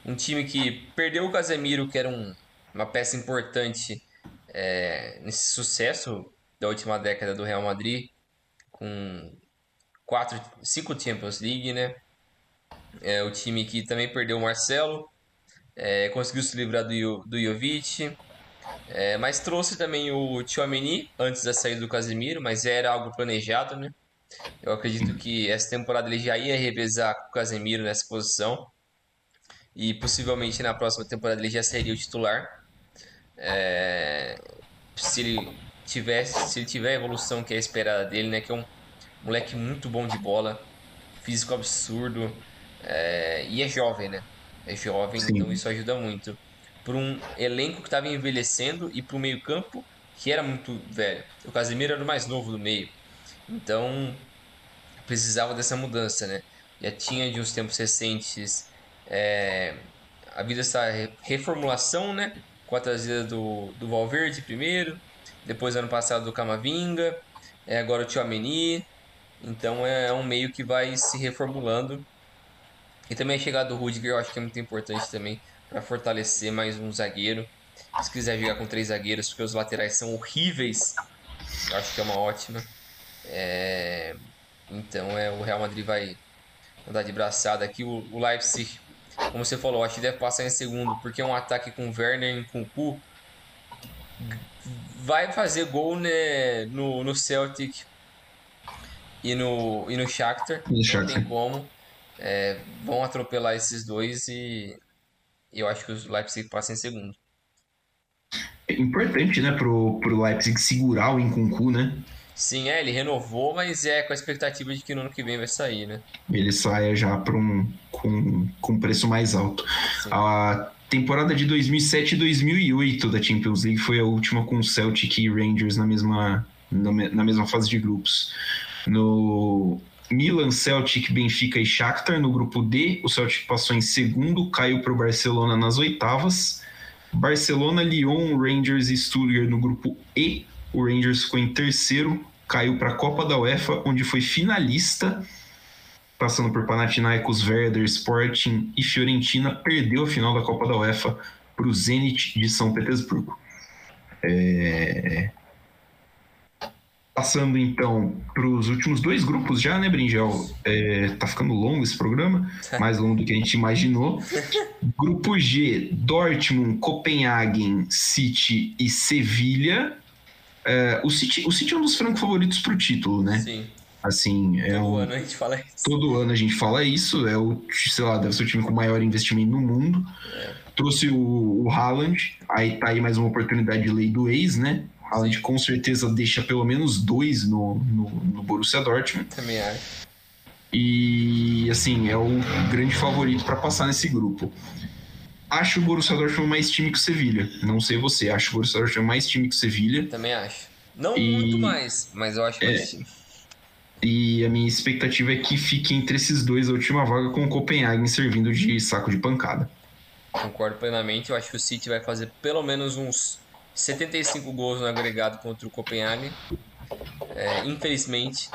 Um time que perdeu o Casemiro, que era um, uma peça importante é, nesse sucesso da última década do Real Madrid, com quatro, cinco Champions League, né? É o time que também perdeu o Marcelo, é, conseguiu se livrar do, do Jovic, é, mas trouxe também o Tchouameni antes da saída do Casemiro, mas era algo planejado, né? Eu acredito que essa temporada ele já ia revezar com o Casemiro nessa posição e possivelmente na próxima temporada ele já seria o titular. É, se ele tivesse, se ele tiver a evolução que é esperada dele, né, que é um moleque muito bom de bola, físico absurdo é, e é jovem, né? É jovem, Sim. então isso ajuda muito. Para um elenco que estava envelhecendo e para o meio campo que era muito velho. O Casemiro era o mais novo do meio, então precisava dessa mudança, né? Já tinha de uns tempos recentes é, a vida está reformulação, né? Com a trazida do, do Valverde primeiro, depois ano passado do Camavinga, é, agora o Tchouameni. Então é, é um meio que vai se reformulando. E também a chegada do Rudiger eu acho que é muito importante também para fortalecer mais um zagueiro. Se quiser jogar com três zagueiros, porque os laterais são horríveis, eu acho que é uma ótima. É... Então é, o Real Madrid vai andar de braçada aqui. O, o Leipzig como você falou, acho que deve passar em segundo, porque é um ataque com Werner e com Ku vai fazer gol né, no, no Celtic e no, e no Shakhtar. Não tem como. É, vão atropelar esses dois e eu acho que o Leipzig passa em segundo. É importante, né, pro, pro Leipzig segurar o Incuncu, né? Sim, é, ele renovou, mas é com a expectativa de que no ano que vem vai sair, né? Ele saia já para um com, com preço mais alto. Sim. A temporada de 2007 e 2008 da Champions League foi a última com Celtic e Rangers na mesma, na mesma fase de grupos. No Milan, Celtic, Benfica e Shakhtar no grupo D, o Celtic passou em segundo, caiu para o Barcelona nas oitavas. Barcelona, Lyon, Rangers e Stuttgart no grupo E. O Rangers ficou em terceiro, caiu para a Copa da UEFA, onde foi finalista, passando por Panathinaikos, Werder, Sporting e Fiorentina, perdeu a final da Copa da UEFA para o Zenit de São Petersburgo. É... Passando então para os últimos dois grupos já, né, Brinjel? É, tá ficando longo esse programa, mais longo do que a gente imaginou. Grupo G, Dortmund, Copenhagen, City e Sevilha. É, o, City, o City é um dos francos favoritos para o título, né? Sim. Assim, é todo um, ano a gente fala isso. Todo ano a gente fala isso. É o, sei lá, deve ser o time com maior investimento no mundo. É. Trouxe o, o Haaland, aí tá aí mais uma oportunidade de lei do ex, né? Haaland com certeza deixa pelo menos dois no, no, no Borussia Dortmund. Também acho. E assim, é o grande favorito para passar nesse grupo. Acho o Borussia Dortmund mais time que o Sevilha. Não sei você, acho o Borussia Dortmund mais time que o Sevilha. Também acho. Não e... muito mais, mas eu acho mais é... time. E a minha expectativa é que fique entre esses dois a última vaga com o Copenhagen servindo de saco de pancada. Concordo plenamente. Eu acho que o City vai fazer pelo menos uns 75 gols no agregado contra o Copenhagen. É, infelizmente.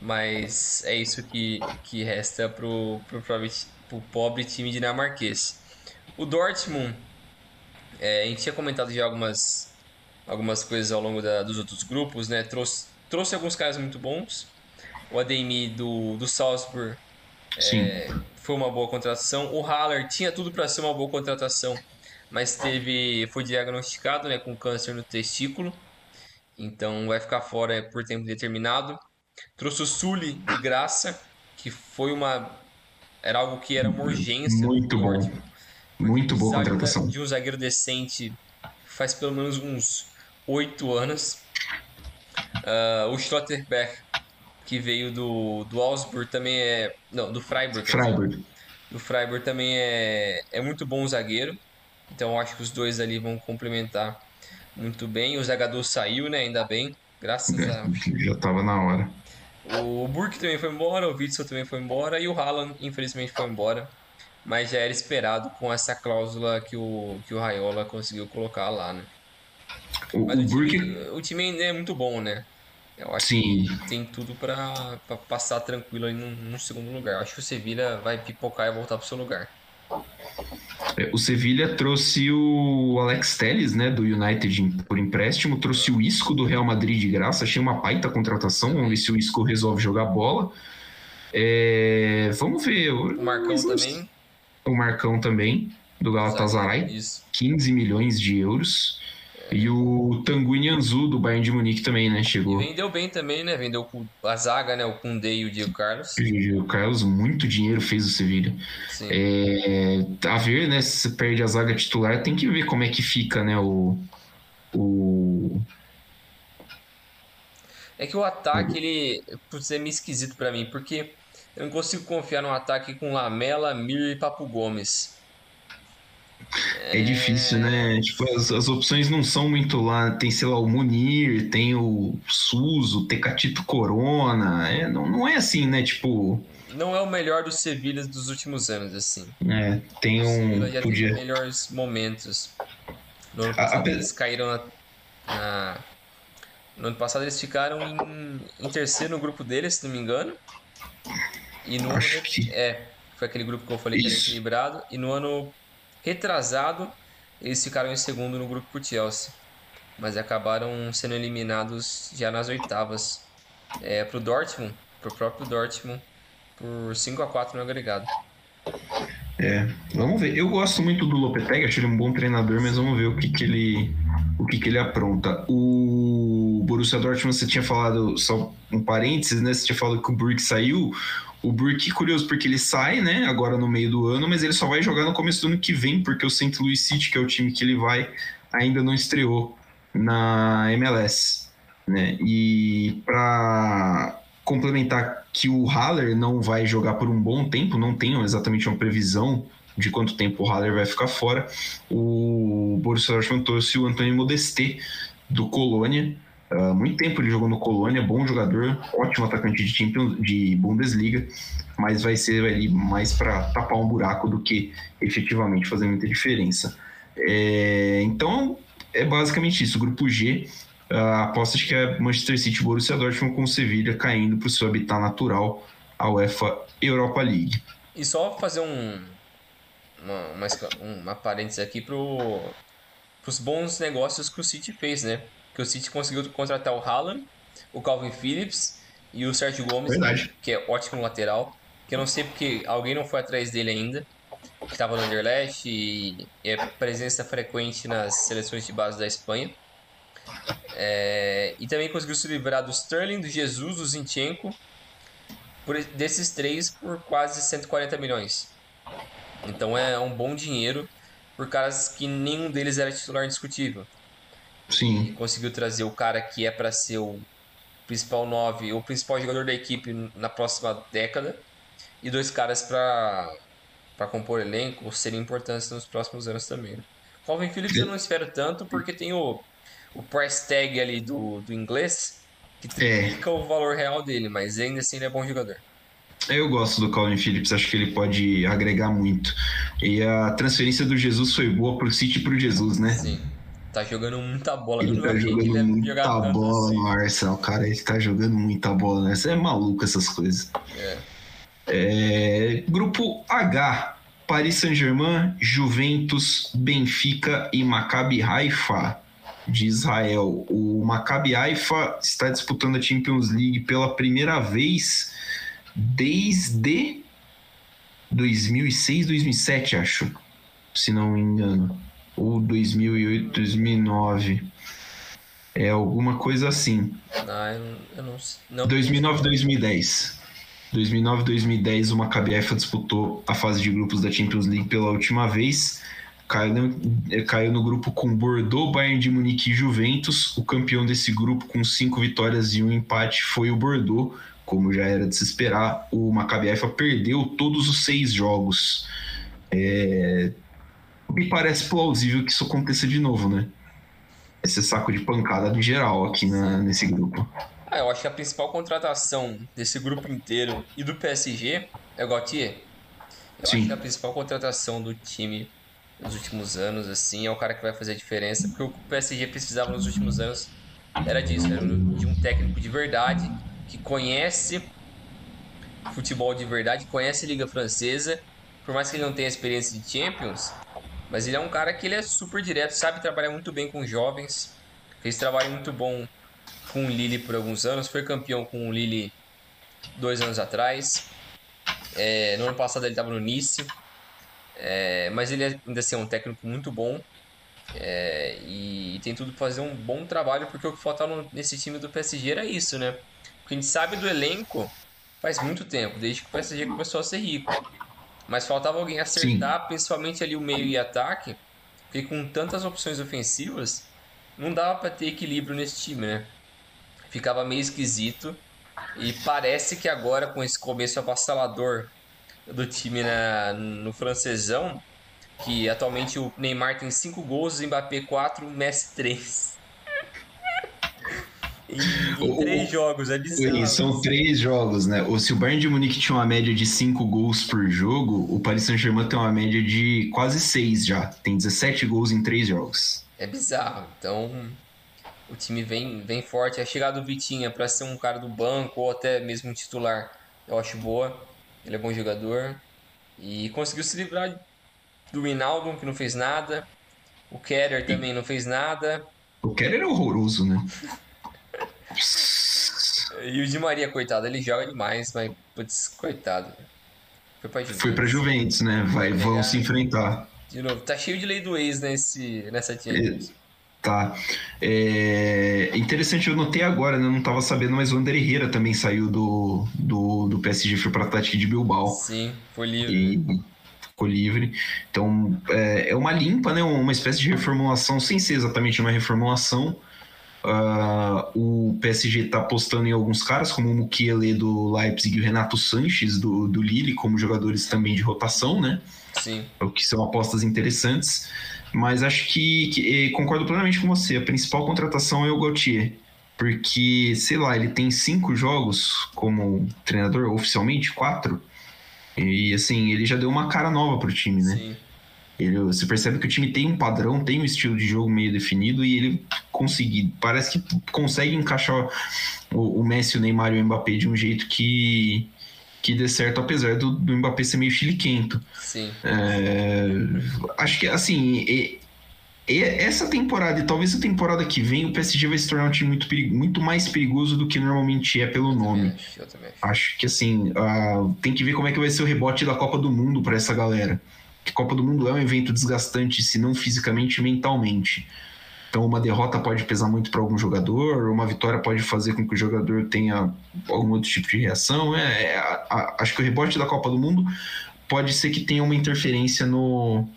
Mas é isso que, que resta pro, pro pobre time dinamarquês. O Dortmund, é, a gente tinha comentado já algumas, algumas coisas ao longo da, dos outros grupos, né? Trouxe, trouxe alguns caras muito bons. O Ademi do, do Salzburg é, foi uma boa contratação. O Haller tinha tudo para ser uma boa contratação, mas teve foi diagnosticado né, com câncer no testículo, então vai ficar fora por tempo determinado. Trouxe o Sully de graça, que foi uma era algo que era uma urgência. Muito bom. Muito boa contratação. De um zagueiro decente faz pelo menos uns oito anos. Uh, o Schlotterbeck, que veio do, do Augsburg, também é. Não, do Freiburg. Freiburg. Do Freiburg também é, é muito bom zagueiro. Então acho que os dois ali vão complementar muito bem. O Zagadou saiu, né? Ainda bem. Graças é, a. Já tava na hora. O Burke também foi embora, o Witzel também foi embora e o Haaland, infelizmente, foi embora. Mas já era esperado com essa cláusula que o, que o Raiola conseguiu colocar lá, né? O, Mas o, o Burke... time, o time ainda é muito bom, né? Eu acho Sim. que tem tudo para passar tranquilo aí no, no segundo lugar. Eu acho que o Sevilha vai pipocar e voltar pro seu lugar. É, o Sevilha trouxe o Alex Telles, né, do United por empréstimo, trouxe o Isco do Real Madrid de graça, achei uma baita contratação, vamos ver se o Isco resolve jogar bola. É, vamos ver. O Marcão também. O Marcão também, do Galatasaray, Isso. 15 milhões de euros. E o Tanguy Nianzu, do Bayern de Munique também, né? Chegou. E vendeu bem também, né? Vendeu a zaga, né? O Koundé e o Diego Carlos. O Diego Carlos, muito dinheiro fez o Sevilha. É, a ver, né? Se você perde a zaga titular, tem que ver como é que fica, né? O... o... É que o ataque, ele... Putz, é meio esquisito para mim, porque eu não consigo confiar no ataque com Lamela, Mir e Papo Gomes. É, é difícil, né? Tipo, as, as opções não são muito lá. Tem, sei lá, o Munir, tem o Suso, o Tecatito Corona. É, não, não é assim, né? Tipo. Não é o melhor dos Sevilhas dos últimos anos, assim. É, tem um. já podia... teve melhores momentos. No ano passado a, a... eles caíram na, na, No ano passado eles ficaram em, em, terceiro no grupo deles, se não me engano. E no Acho ano. Que... É, foi aquele grupo que eu falei Isso. que era equilibrado. E no ano retrasado, eles ficaram em segundo no grupo por Chelsea, mas acabaram sendo eliminados já nas oitavas é, para o Dortmund, para o próprio Dortmund, por 5 a 4 no agregado. É, vamos ver. Eu gosto muito do Lopetegui, acho ele um bom treinador, mas vamos ver o que, que ele o que, que ele apronta. O Borussia Dortmund, você tinha falado, só um parênteses, né? Você tinha falado que o Burke saiu. O Burke, curioso, porque ele sai, né, agora no meio do ano, mas ele só vai jogar no começo do ano que vem, porque o St. Louis City, que é o time que ele vai, ainda não estreou na MLS, né? E para complementar que o Haller não vai jogar por um bom tempo, não tem exatamente uma previsão de quanto tempo o Haller vai ficar fora, o Borussia Dortmund trouxe o Antônio Modesté do Colônia, Uh, muito tempo ele jogou no Colônia, bom jogador, ótimo atacante de, Champions, de Bundesliga, mas vai ser ali mais para tapar um buraco do que efetivamente fazer muita diferença. É, então, é basicamente isso. Grupo G, uh, aposta que é Manchester City Borussia Dortmund com o Sevilla caindo para o seu habitat natural, a UEFA Europa League. E só fazer um, uma, uma, uma parênteses aqui para os bons negócios que o City fez, né? Que o City conseguiu contratar o Haaland, o Calvin Phillips e o Sérgio Gomes, Verdade. que é ótimo lateral. Que eu não sei porque alguém não foi atrás dele ainda, que estava no Anderlecht e é presença frequente nas seleções de base da Espanha. É, e também conseguiu se livrar do Sterling, do Jesus, do Zinchenko, por, desses três por quase 140 milhões. Então é um bom dinheiro por caras que nenhum deles era titular indiscutível. Sim. E conseguiu trazer o cara que é para ser o principal 9, o principal jogador da equipe na próxima década. E dois caras para para compor elenco serem importantes nos próximos anos também. Né? Calvin Phillips eu não espero tanto porque tem o, o price tag ali do, do inglês que triplica é. o valor real dele, mas ainda assim ele é bom jogador. Eu gosto do Calvin Phillips, acho que ele pode agregar muito. E a transferência do Jesus foi boa pro City e pro Jesus, né? Sim. Tá jogando muita bola. Ele tá jogando ele muita bola assim. no Arsenal, cara. Ele tá jogando muita bola, né? Você é maluco essas coisas. É. É, grupo H. Paris Saint-Germain, Juventus, Benfica e Maccabi Haifa de Israel. O Maccabi Haifa está disputando a Champions League pela primeira vez desde 2006, 2007, acho, se não me engano. Ou 2008, 2009. É alguma coisa assim. Ah, eu, eu não, não 2009, 2010. 2009, 2010 o Maccabi Haifa disputou a fase de grupos da Champions League pela última vez. Caiu no, caiu no grupo com Bordeaux, Bayern de Munique e Juventus. O campeão desse grupo com cinco vitórias e um empate foi o Bordeaux, como já era de se esperar. O Maccabi Haifa perdeu todos os seis jogos. É... Me parece plausível que isso aconteça de novo, né? Esse saco de pancada de geral aqui na, nesse grupo. Ah, eu acho que a principal contratação desse grupo inteiro e do PSG é o Gautier. Eu Sim. acho que a principal contratação do time nos últimos anos, assim, é o cara que vai fazer a diferença, porque o PSG precisava nos últimos anos era disso, era de um técnico de verdade, que conhece futebol de verdade, conhece a Liga Francesa, por mais que ele não tenha experiência de Champions, mas ele é um cara que ele é super direto, sabe trabalhar muito bem com jovens, fez trabalho muito bom com o Lille por alguns anos, foi campeão com o Lille dois anos atrás, é, no ano passado ele estava no Nice, é, mas ele ainda assim é um técnico muito bom é, e, e, tem tudo para fazer um bom trabalho, porque o que faltava nesse time do PSG era isso, né? Porque a gente sabe do elenco faz muito tempo, desde que o PSG começou a ser rico. Mas faltava alguém acertar, Sim. principalmente ali o meio e ataque, porque com tantas opções ofensivas, não dava para ter equilíbrio nesse time, né? Ficava meio esquisito. E parece que agora, com esse começo avassalador do time na, no francesão, que atualmente o Neymar tem 5 gols, Mbappé 4, Messi 3. Em, 3 jogos, é bizarro. São 3 jogos, né? Ou se o Bayern de Munique tinha uma média de 5 gols por jogo, o Paris Saint-Germain tem uma média de quase 6 já. Tem 17 gols em 3 jogos. É bizarro. Então, o time vem, vem forte. A chegada do Vitinha para ser um cara do banco ou até mesmo um titular, eu acho boa. Ele é bom jogador. E conseguiu se livrar do Rinaldo, que não fez nada. O Keller também não fez nada. O Keller é horroroso, né? e o Di Maria, coitado, ele joga demais, mas, putz, coitado. Foi pra Juventus, Foi pra Juventus né? Vai, vão se enfrentar. De novo, tá cheio de lei do ex nesse, nessa Champions. É. Tá. É interessante, eu notei agora, né? Eu não estava sabendo, mas o André Herrera também saiu do, do, do PSG, foi para o Atlético de Bilbao. Sim, foi livre. E ficou livre. Então, é, é uma limpa, né? Uma espécie de reformulação, sem ser exatamente uma reformulação. Uh, o PSG está apostando em alguns caras, como o Mukiele do Leipzig e o Renato Sanches do, do Lille, como jogadores também de rotação, né? Sim. O que são apostas interessantes. Mas acho que, que concordo plenamente com você. A principal contratação é o Gauthier. Porque, sei lá, ele tem cinco jogos como treinador, oficialmente, quatro. E assim, ele já deu uma cara nova pro time, né? Sim. Ele, você percebe que o time tem um padrão, tem um estilo de jogo meio definido e ele conseguir, parece que consegue encaixar o, o Messi, o Neymar e o Mbappé de um jeito que, que dê certo, apesar do, do Mbappé ser meio chiliquento. Sim. É, acho que, assim, e, e essa temporada e talvez a temporada que vem, o PSG vai se tornar um time muito, muito mais perigoso do que normalmente é pelo eu nome. Acho, eu também acho. acho que, assim, uh, tem que ver como é que vai ser o rebote da Copa do Mundo para essa galera. Que Copa do Mundo é um evento desgastante, se não fisicamente, mentalmente. Então, uma derrota pode pesar muito para algum jogador, uma vitória pode fazer com que o jogador tenha algum outro tipo de reação. É, é a, a, acho que o rebote da Copa do Mundo pode ser que tenha uma interferência no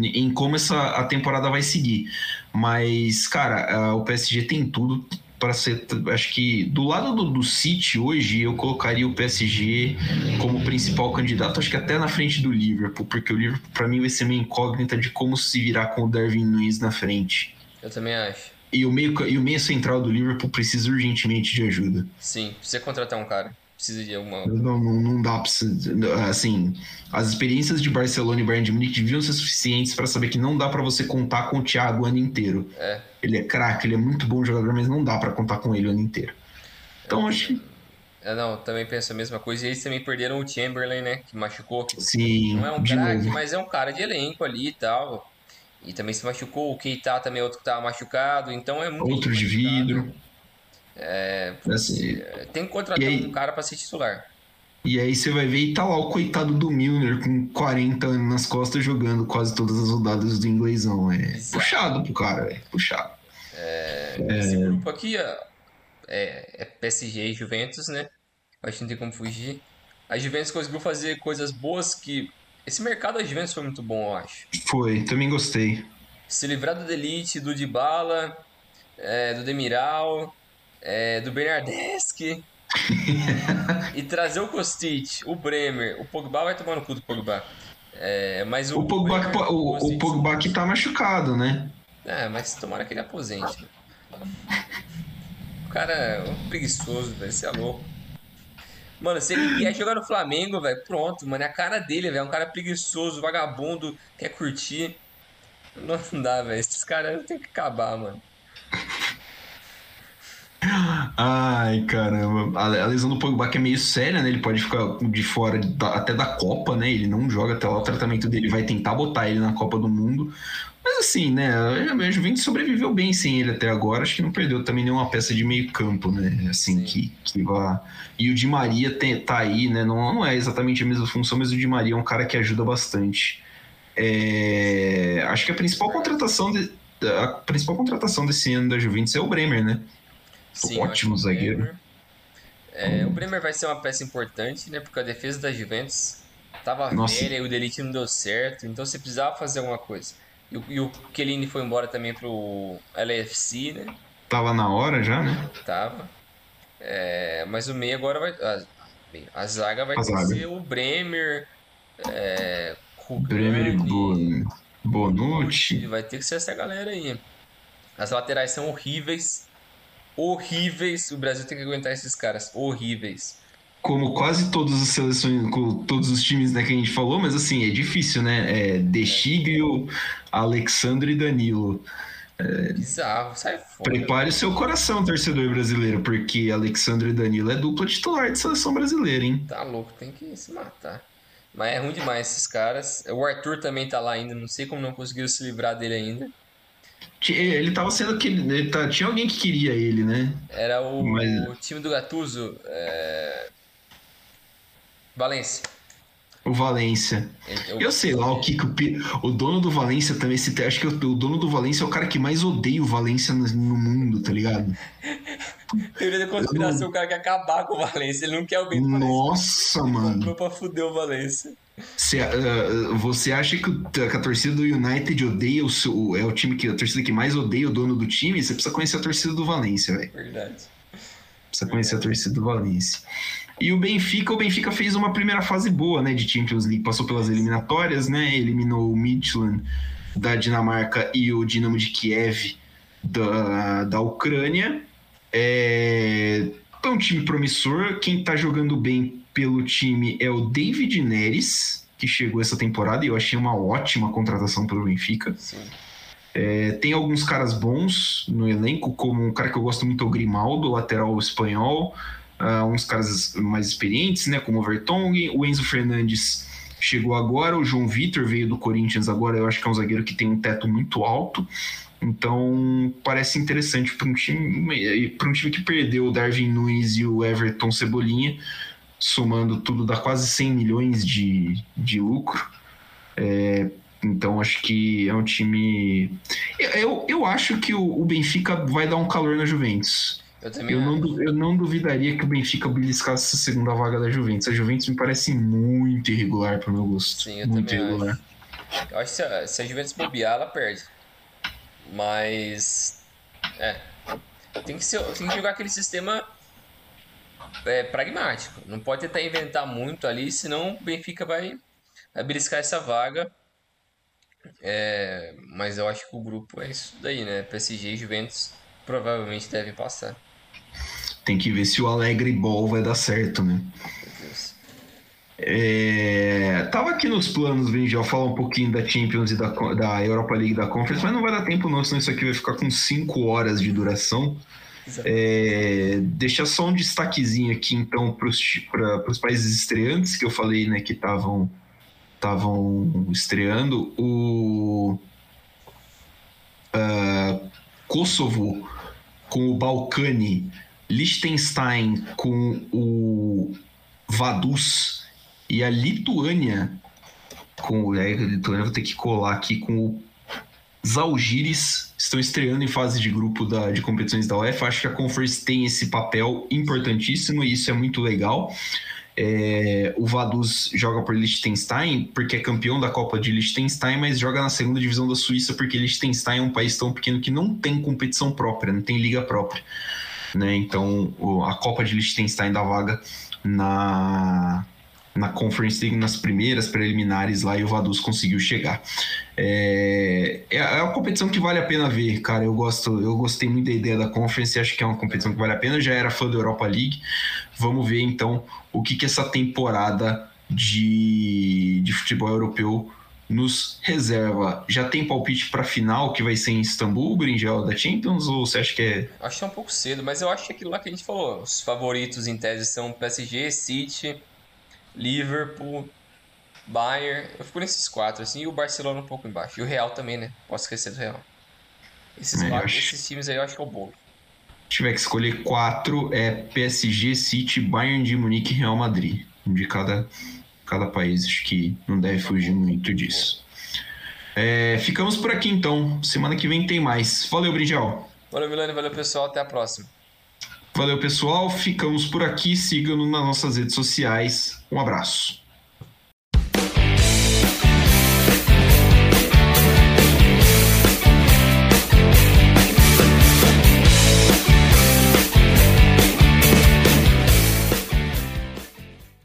em como essa a temporada vai seguir. Mas, cara, o PSG tem tudo para ser. Acho que do lado do, do City hoje eu colocaria o PSG como principal candidato, acho que até na frente do Liverpool, porque o Liverpool para mim vai ser uma incógnita de como se virar com o Darwin Nunes na frente. Eu também acho. E o meio, e o meio central do Liverpool precisa urgentemente de ajuda. Sim, precisa contratar um cara precisa de alguma. Não, não, não dá pra. Assim, as experiências de Barcelona e Bayern de Munique deviam ser suficientes para saber que não dá para você contar com o Thiago o ano inteiro. É. Ele é craque, ele é muito bom jogador, mas não dá para contar com ele o ano inteiro. Então, é, acho que. É, não, também penso a mesma coisa. E eles também perderam o Chamberlain, né? Que machucou. Que Sim. Não é um craque, mas é um cara de elenco ali e tal. E também se machucou. O Keita também é outro que tava machucado. Então é muito. Outro de vidro. É, assim, tem que contratar aí, um cara para ser titular. E aí você vai ver e tá lá o coitado do Milner com 40 anos nas costas jogando quase todas as rodadas do inglesão. É Exato. puxado pro cara, é puxado. É, esse grupo aqui é, é PSG e Juventus, né? Acho que não tem como fugir. A Juventus conseguiu fazer coisas boas que. Esse mercado da Juventus foi muito bom, eu acho. Foi, também gostei. Se livrar do Delite, do Dybala, é, do Demiral, é, do Bernardeschi. e trazer o Kostic, o Bremer, o Pogba vai tomar no cu do Pogba. É, mas o, o Pogba, Bremer, o, o, Pogba que tá machucado, né? É, mas tomara que ele aposente. O cara é um preguiçoso, velho. Você é louco. Mano, se ele quer jogar no Flamengo, velho, pronto, mano. É a cara dele, velho. É um cara preguiçoso, vagabundo, quer curtir. Não dá, velho. Esses caras tem que acabar, mano. Ai, caramba. A lesão do Pogba que é meio séria, né? Ele pode ficar de fora até da Copa, né? Ele não joga até lá. O tratamento dele vai tentar botar ele na Copa do Mundo. Mas assim, né? A Juventus sobreviveu bem sem ele até agora. Acho que não perdeu também nenhuma peça de meio campo, né? Assim, que, que vá. E o Di Maria tem, tá aí, né? Não, não é exatamente a mesma função, mas o Di Maria é um cara que ajuda bastante. É... Acho que a principal contratação de... a principal contratação desse ano da Juventus é o Bremer, né? Sim, Ótimo zagueiro. Bremer... É, o Bremer vai ser uma peça importante, né? Porque a defesa da Juventus tava Nossa. velha e o Delite não deu certo, então você precisava fazer alguma coisa. E o, e o Kelini foi embora também pro LFC, né? Tava na hora já, né? Tava. É, mas o meio agora vai. A, a zaga vai a ter zaga. ser o Bremer. É, Bremer e Bonucci. Vai ter que ser essa galera aí. As laterais são horríveis. Horríveis. O Brasil tem que aguentar esses caras. Horríveis como quase todas as seleções, todos os times né, que a gente falou, mas assim, é difícil, né? É Dechiglio, Alexandre e Danilo. É, Bizarro, sai fora. Prepare o seu coração, torcedor brasileiro, porque Alexandre e Danilo é dupla titular de seleção brasileira, hein? Tá louco, tem que se matar. Mas é ruim demais esses caras. O Arthur também tá lá ainda, não sei como não conseguiu se livrar dele ainda. Ele tava sendo que. Ele tá, tinha alguém que queria ele, né? Era o, Mas... o time do Gattuso. É... Valência. O Valência. Eu, eu sei lá o que, que o, o dono do Valência também se acho que o, o, dono do Valência é o cara que mais odeia o Valência no, no mundo, tá ligado? Teoria da conspiração, o cara quer acabar com o Valência, ele não quer alguém Nossa, mano. Não pra fuder o Valência. Você, uh, você acha que, que, a torcida do United odeia o seu, é o time que a torcida que mais odeia o dono do time? Você precisa conhecer a torcida do Valência, velho. Verdade. Precisa conhecer a torcida do Valência. E o Benfica, o Benfica fez uma primeira fase boa, né, de Champions League, passou pelas eliminatórias, né, eliminou o Midtjylland da Dinamarca e o Dinamo de Kiev da, da Ucrânia. É, é um time promissor, quem está jogando bem pelo time é o David Neres, que chegou essa temporada e eu achei uma ótima contratação pelo Benfica. É, tem alguns caras bons no elenco, como um cara que eu gosto muito, é o Grimaldo, lateral espanhol uh, uns caras mais experientes, né, como o Vertonghen, o Enzo Fernandes chegou agora, o João Vitor veio do Corinthians agora, eu acho que é um zagueiro que tem um teto muito alto, então parece interessante para um time para um time que perdeu o Darwin Nunes e o Everton Cebolinha, somando tudo dá quase 100 milhões de, de lucro. É, então acho que é um time. Eu, eu acho que o, o Benfica vai dar um calor na Juventus. Eu, também eu, não, eu não duvidaria que o Benfica beliscasse essa segunda vaga da Juventus. A Juventus me parece muito irregular para o meu gosto. Sim, eu muito irregular. Acho. Eu acho que se a, se a Juventus bobear, ela perde. Mas. É. Tem que, ser, tem que jogar aquele sistema é, pragmático. Não pode tentar inventar muito ali, senão o Benfica vai, vai beliscar essa vaga. É, mas eu acho que o grupo é isso daí, né? PSG e Juventus provavelmente devem passar. Tem que ver se o Alegre Ball vai dar certo, né? É, tava aqui nos planos, já falar um pouquinho da Champions e da, da Europa League da Conference, mas não vai dar tempo não, senão isso aqui vai ficar com 5 horas de duração. É, deixa só um destaquezinho aqui então para os países estreantes que eu falei né, que estavam estavam estreando. O uh, Kosovo com o Balcani Liechtenstein com o Vaduz e a Lituânia com é, a Lituânia vou ter que colar aqui com o Zalgiris estão estreando em fase de grupo da, de competições da UEFA. Acho que a Conference tem esse papel importantíssimo e isso é muito legal. É, o Vaduz joga por Liechtenstein porque é campeão da Copa de Liechtenstein, mas joga na segunda divisão da Suíça porque Liechtenstein é um país tão pequeno que não tem competição própria, não tem liga própria. Né? Então a Copa de Liechtenstein dá vaga na, na Conference League nas primeiras preliminares lá e o Vaduz conseguiu chegar. É, é, é uma competição que vale a pena ver, cara. Eu gosto, eu gostei muito da ideia da Conference, acho que é uma competição que vale a pena. Eu já era fã da Europa League. Vamos ver então o que, que essa temporada de, de futebol europeu nos reserva. Já tem palpite para final que vai ser em Istambul, Brinjel da Champions, ou você acha que é. Acho que é um pouco cedo, mas eu acho que aquilo lá que a gente falou. Os favoritos em tese são PSG, City, Liverpool, Bayern. Eu fico nesses quatro, assim, e o Barcelona um pouco embaixo. E o Real também, né? Posso esquecer do Real. Esses, é, quatro, acho... esses times aí eu acho que é o bolo. Se tiver que escolher quatro, é PSG, City, Bayern de Munique e Real Madrid. De cada, cada país, acho que não deve fugir muito disso. É, ficamos por aqui então. Semana que vem tem mais. Valeu, Brinjal. Valeu, Milani. Valeu, pessoal. Até a próxima. Valeu, pessoal. Ficamos por aqui. Sigam-nos nas nossas redes sociais. Um abraço.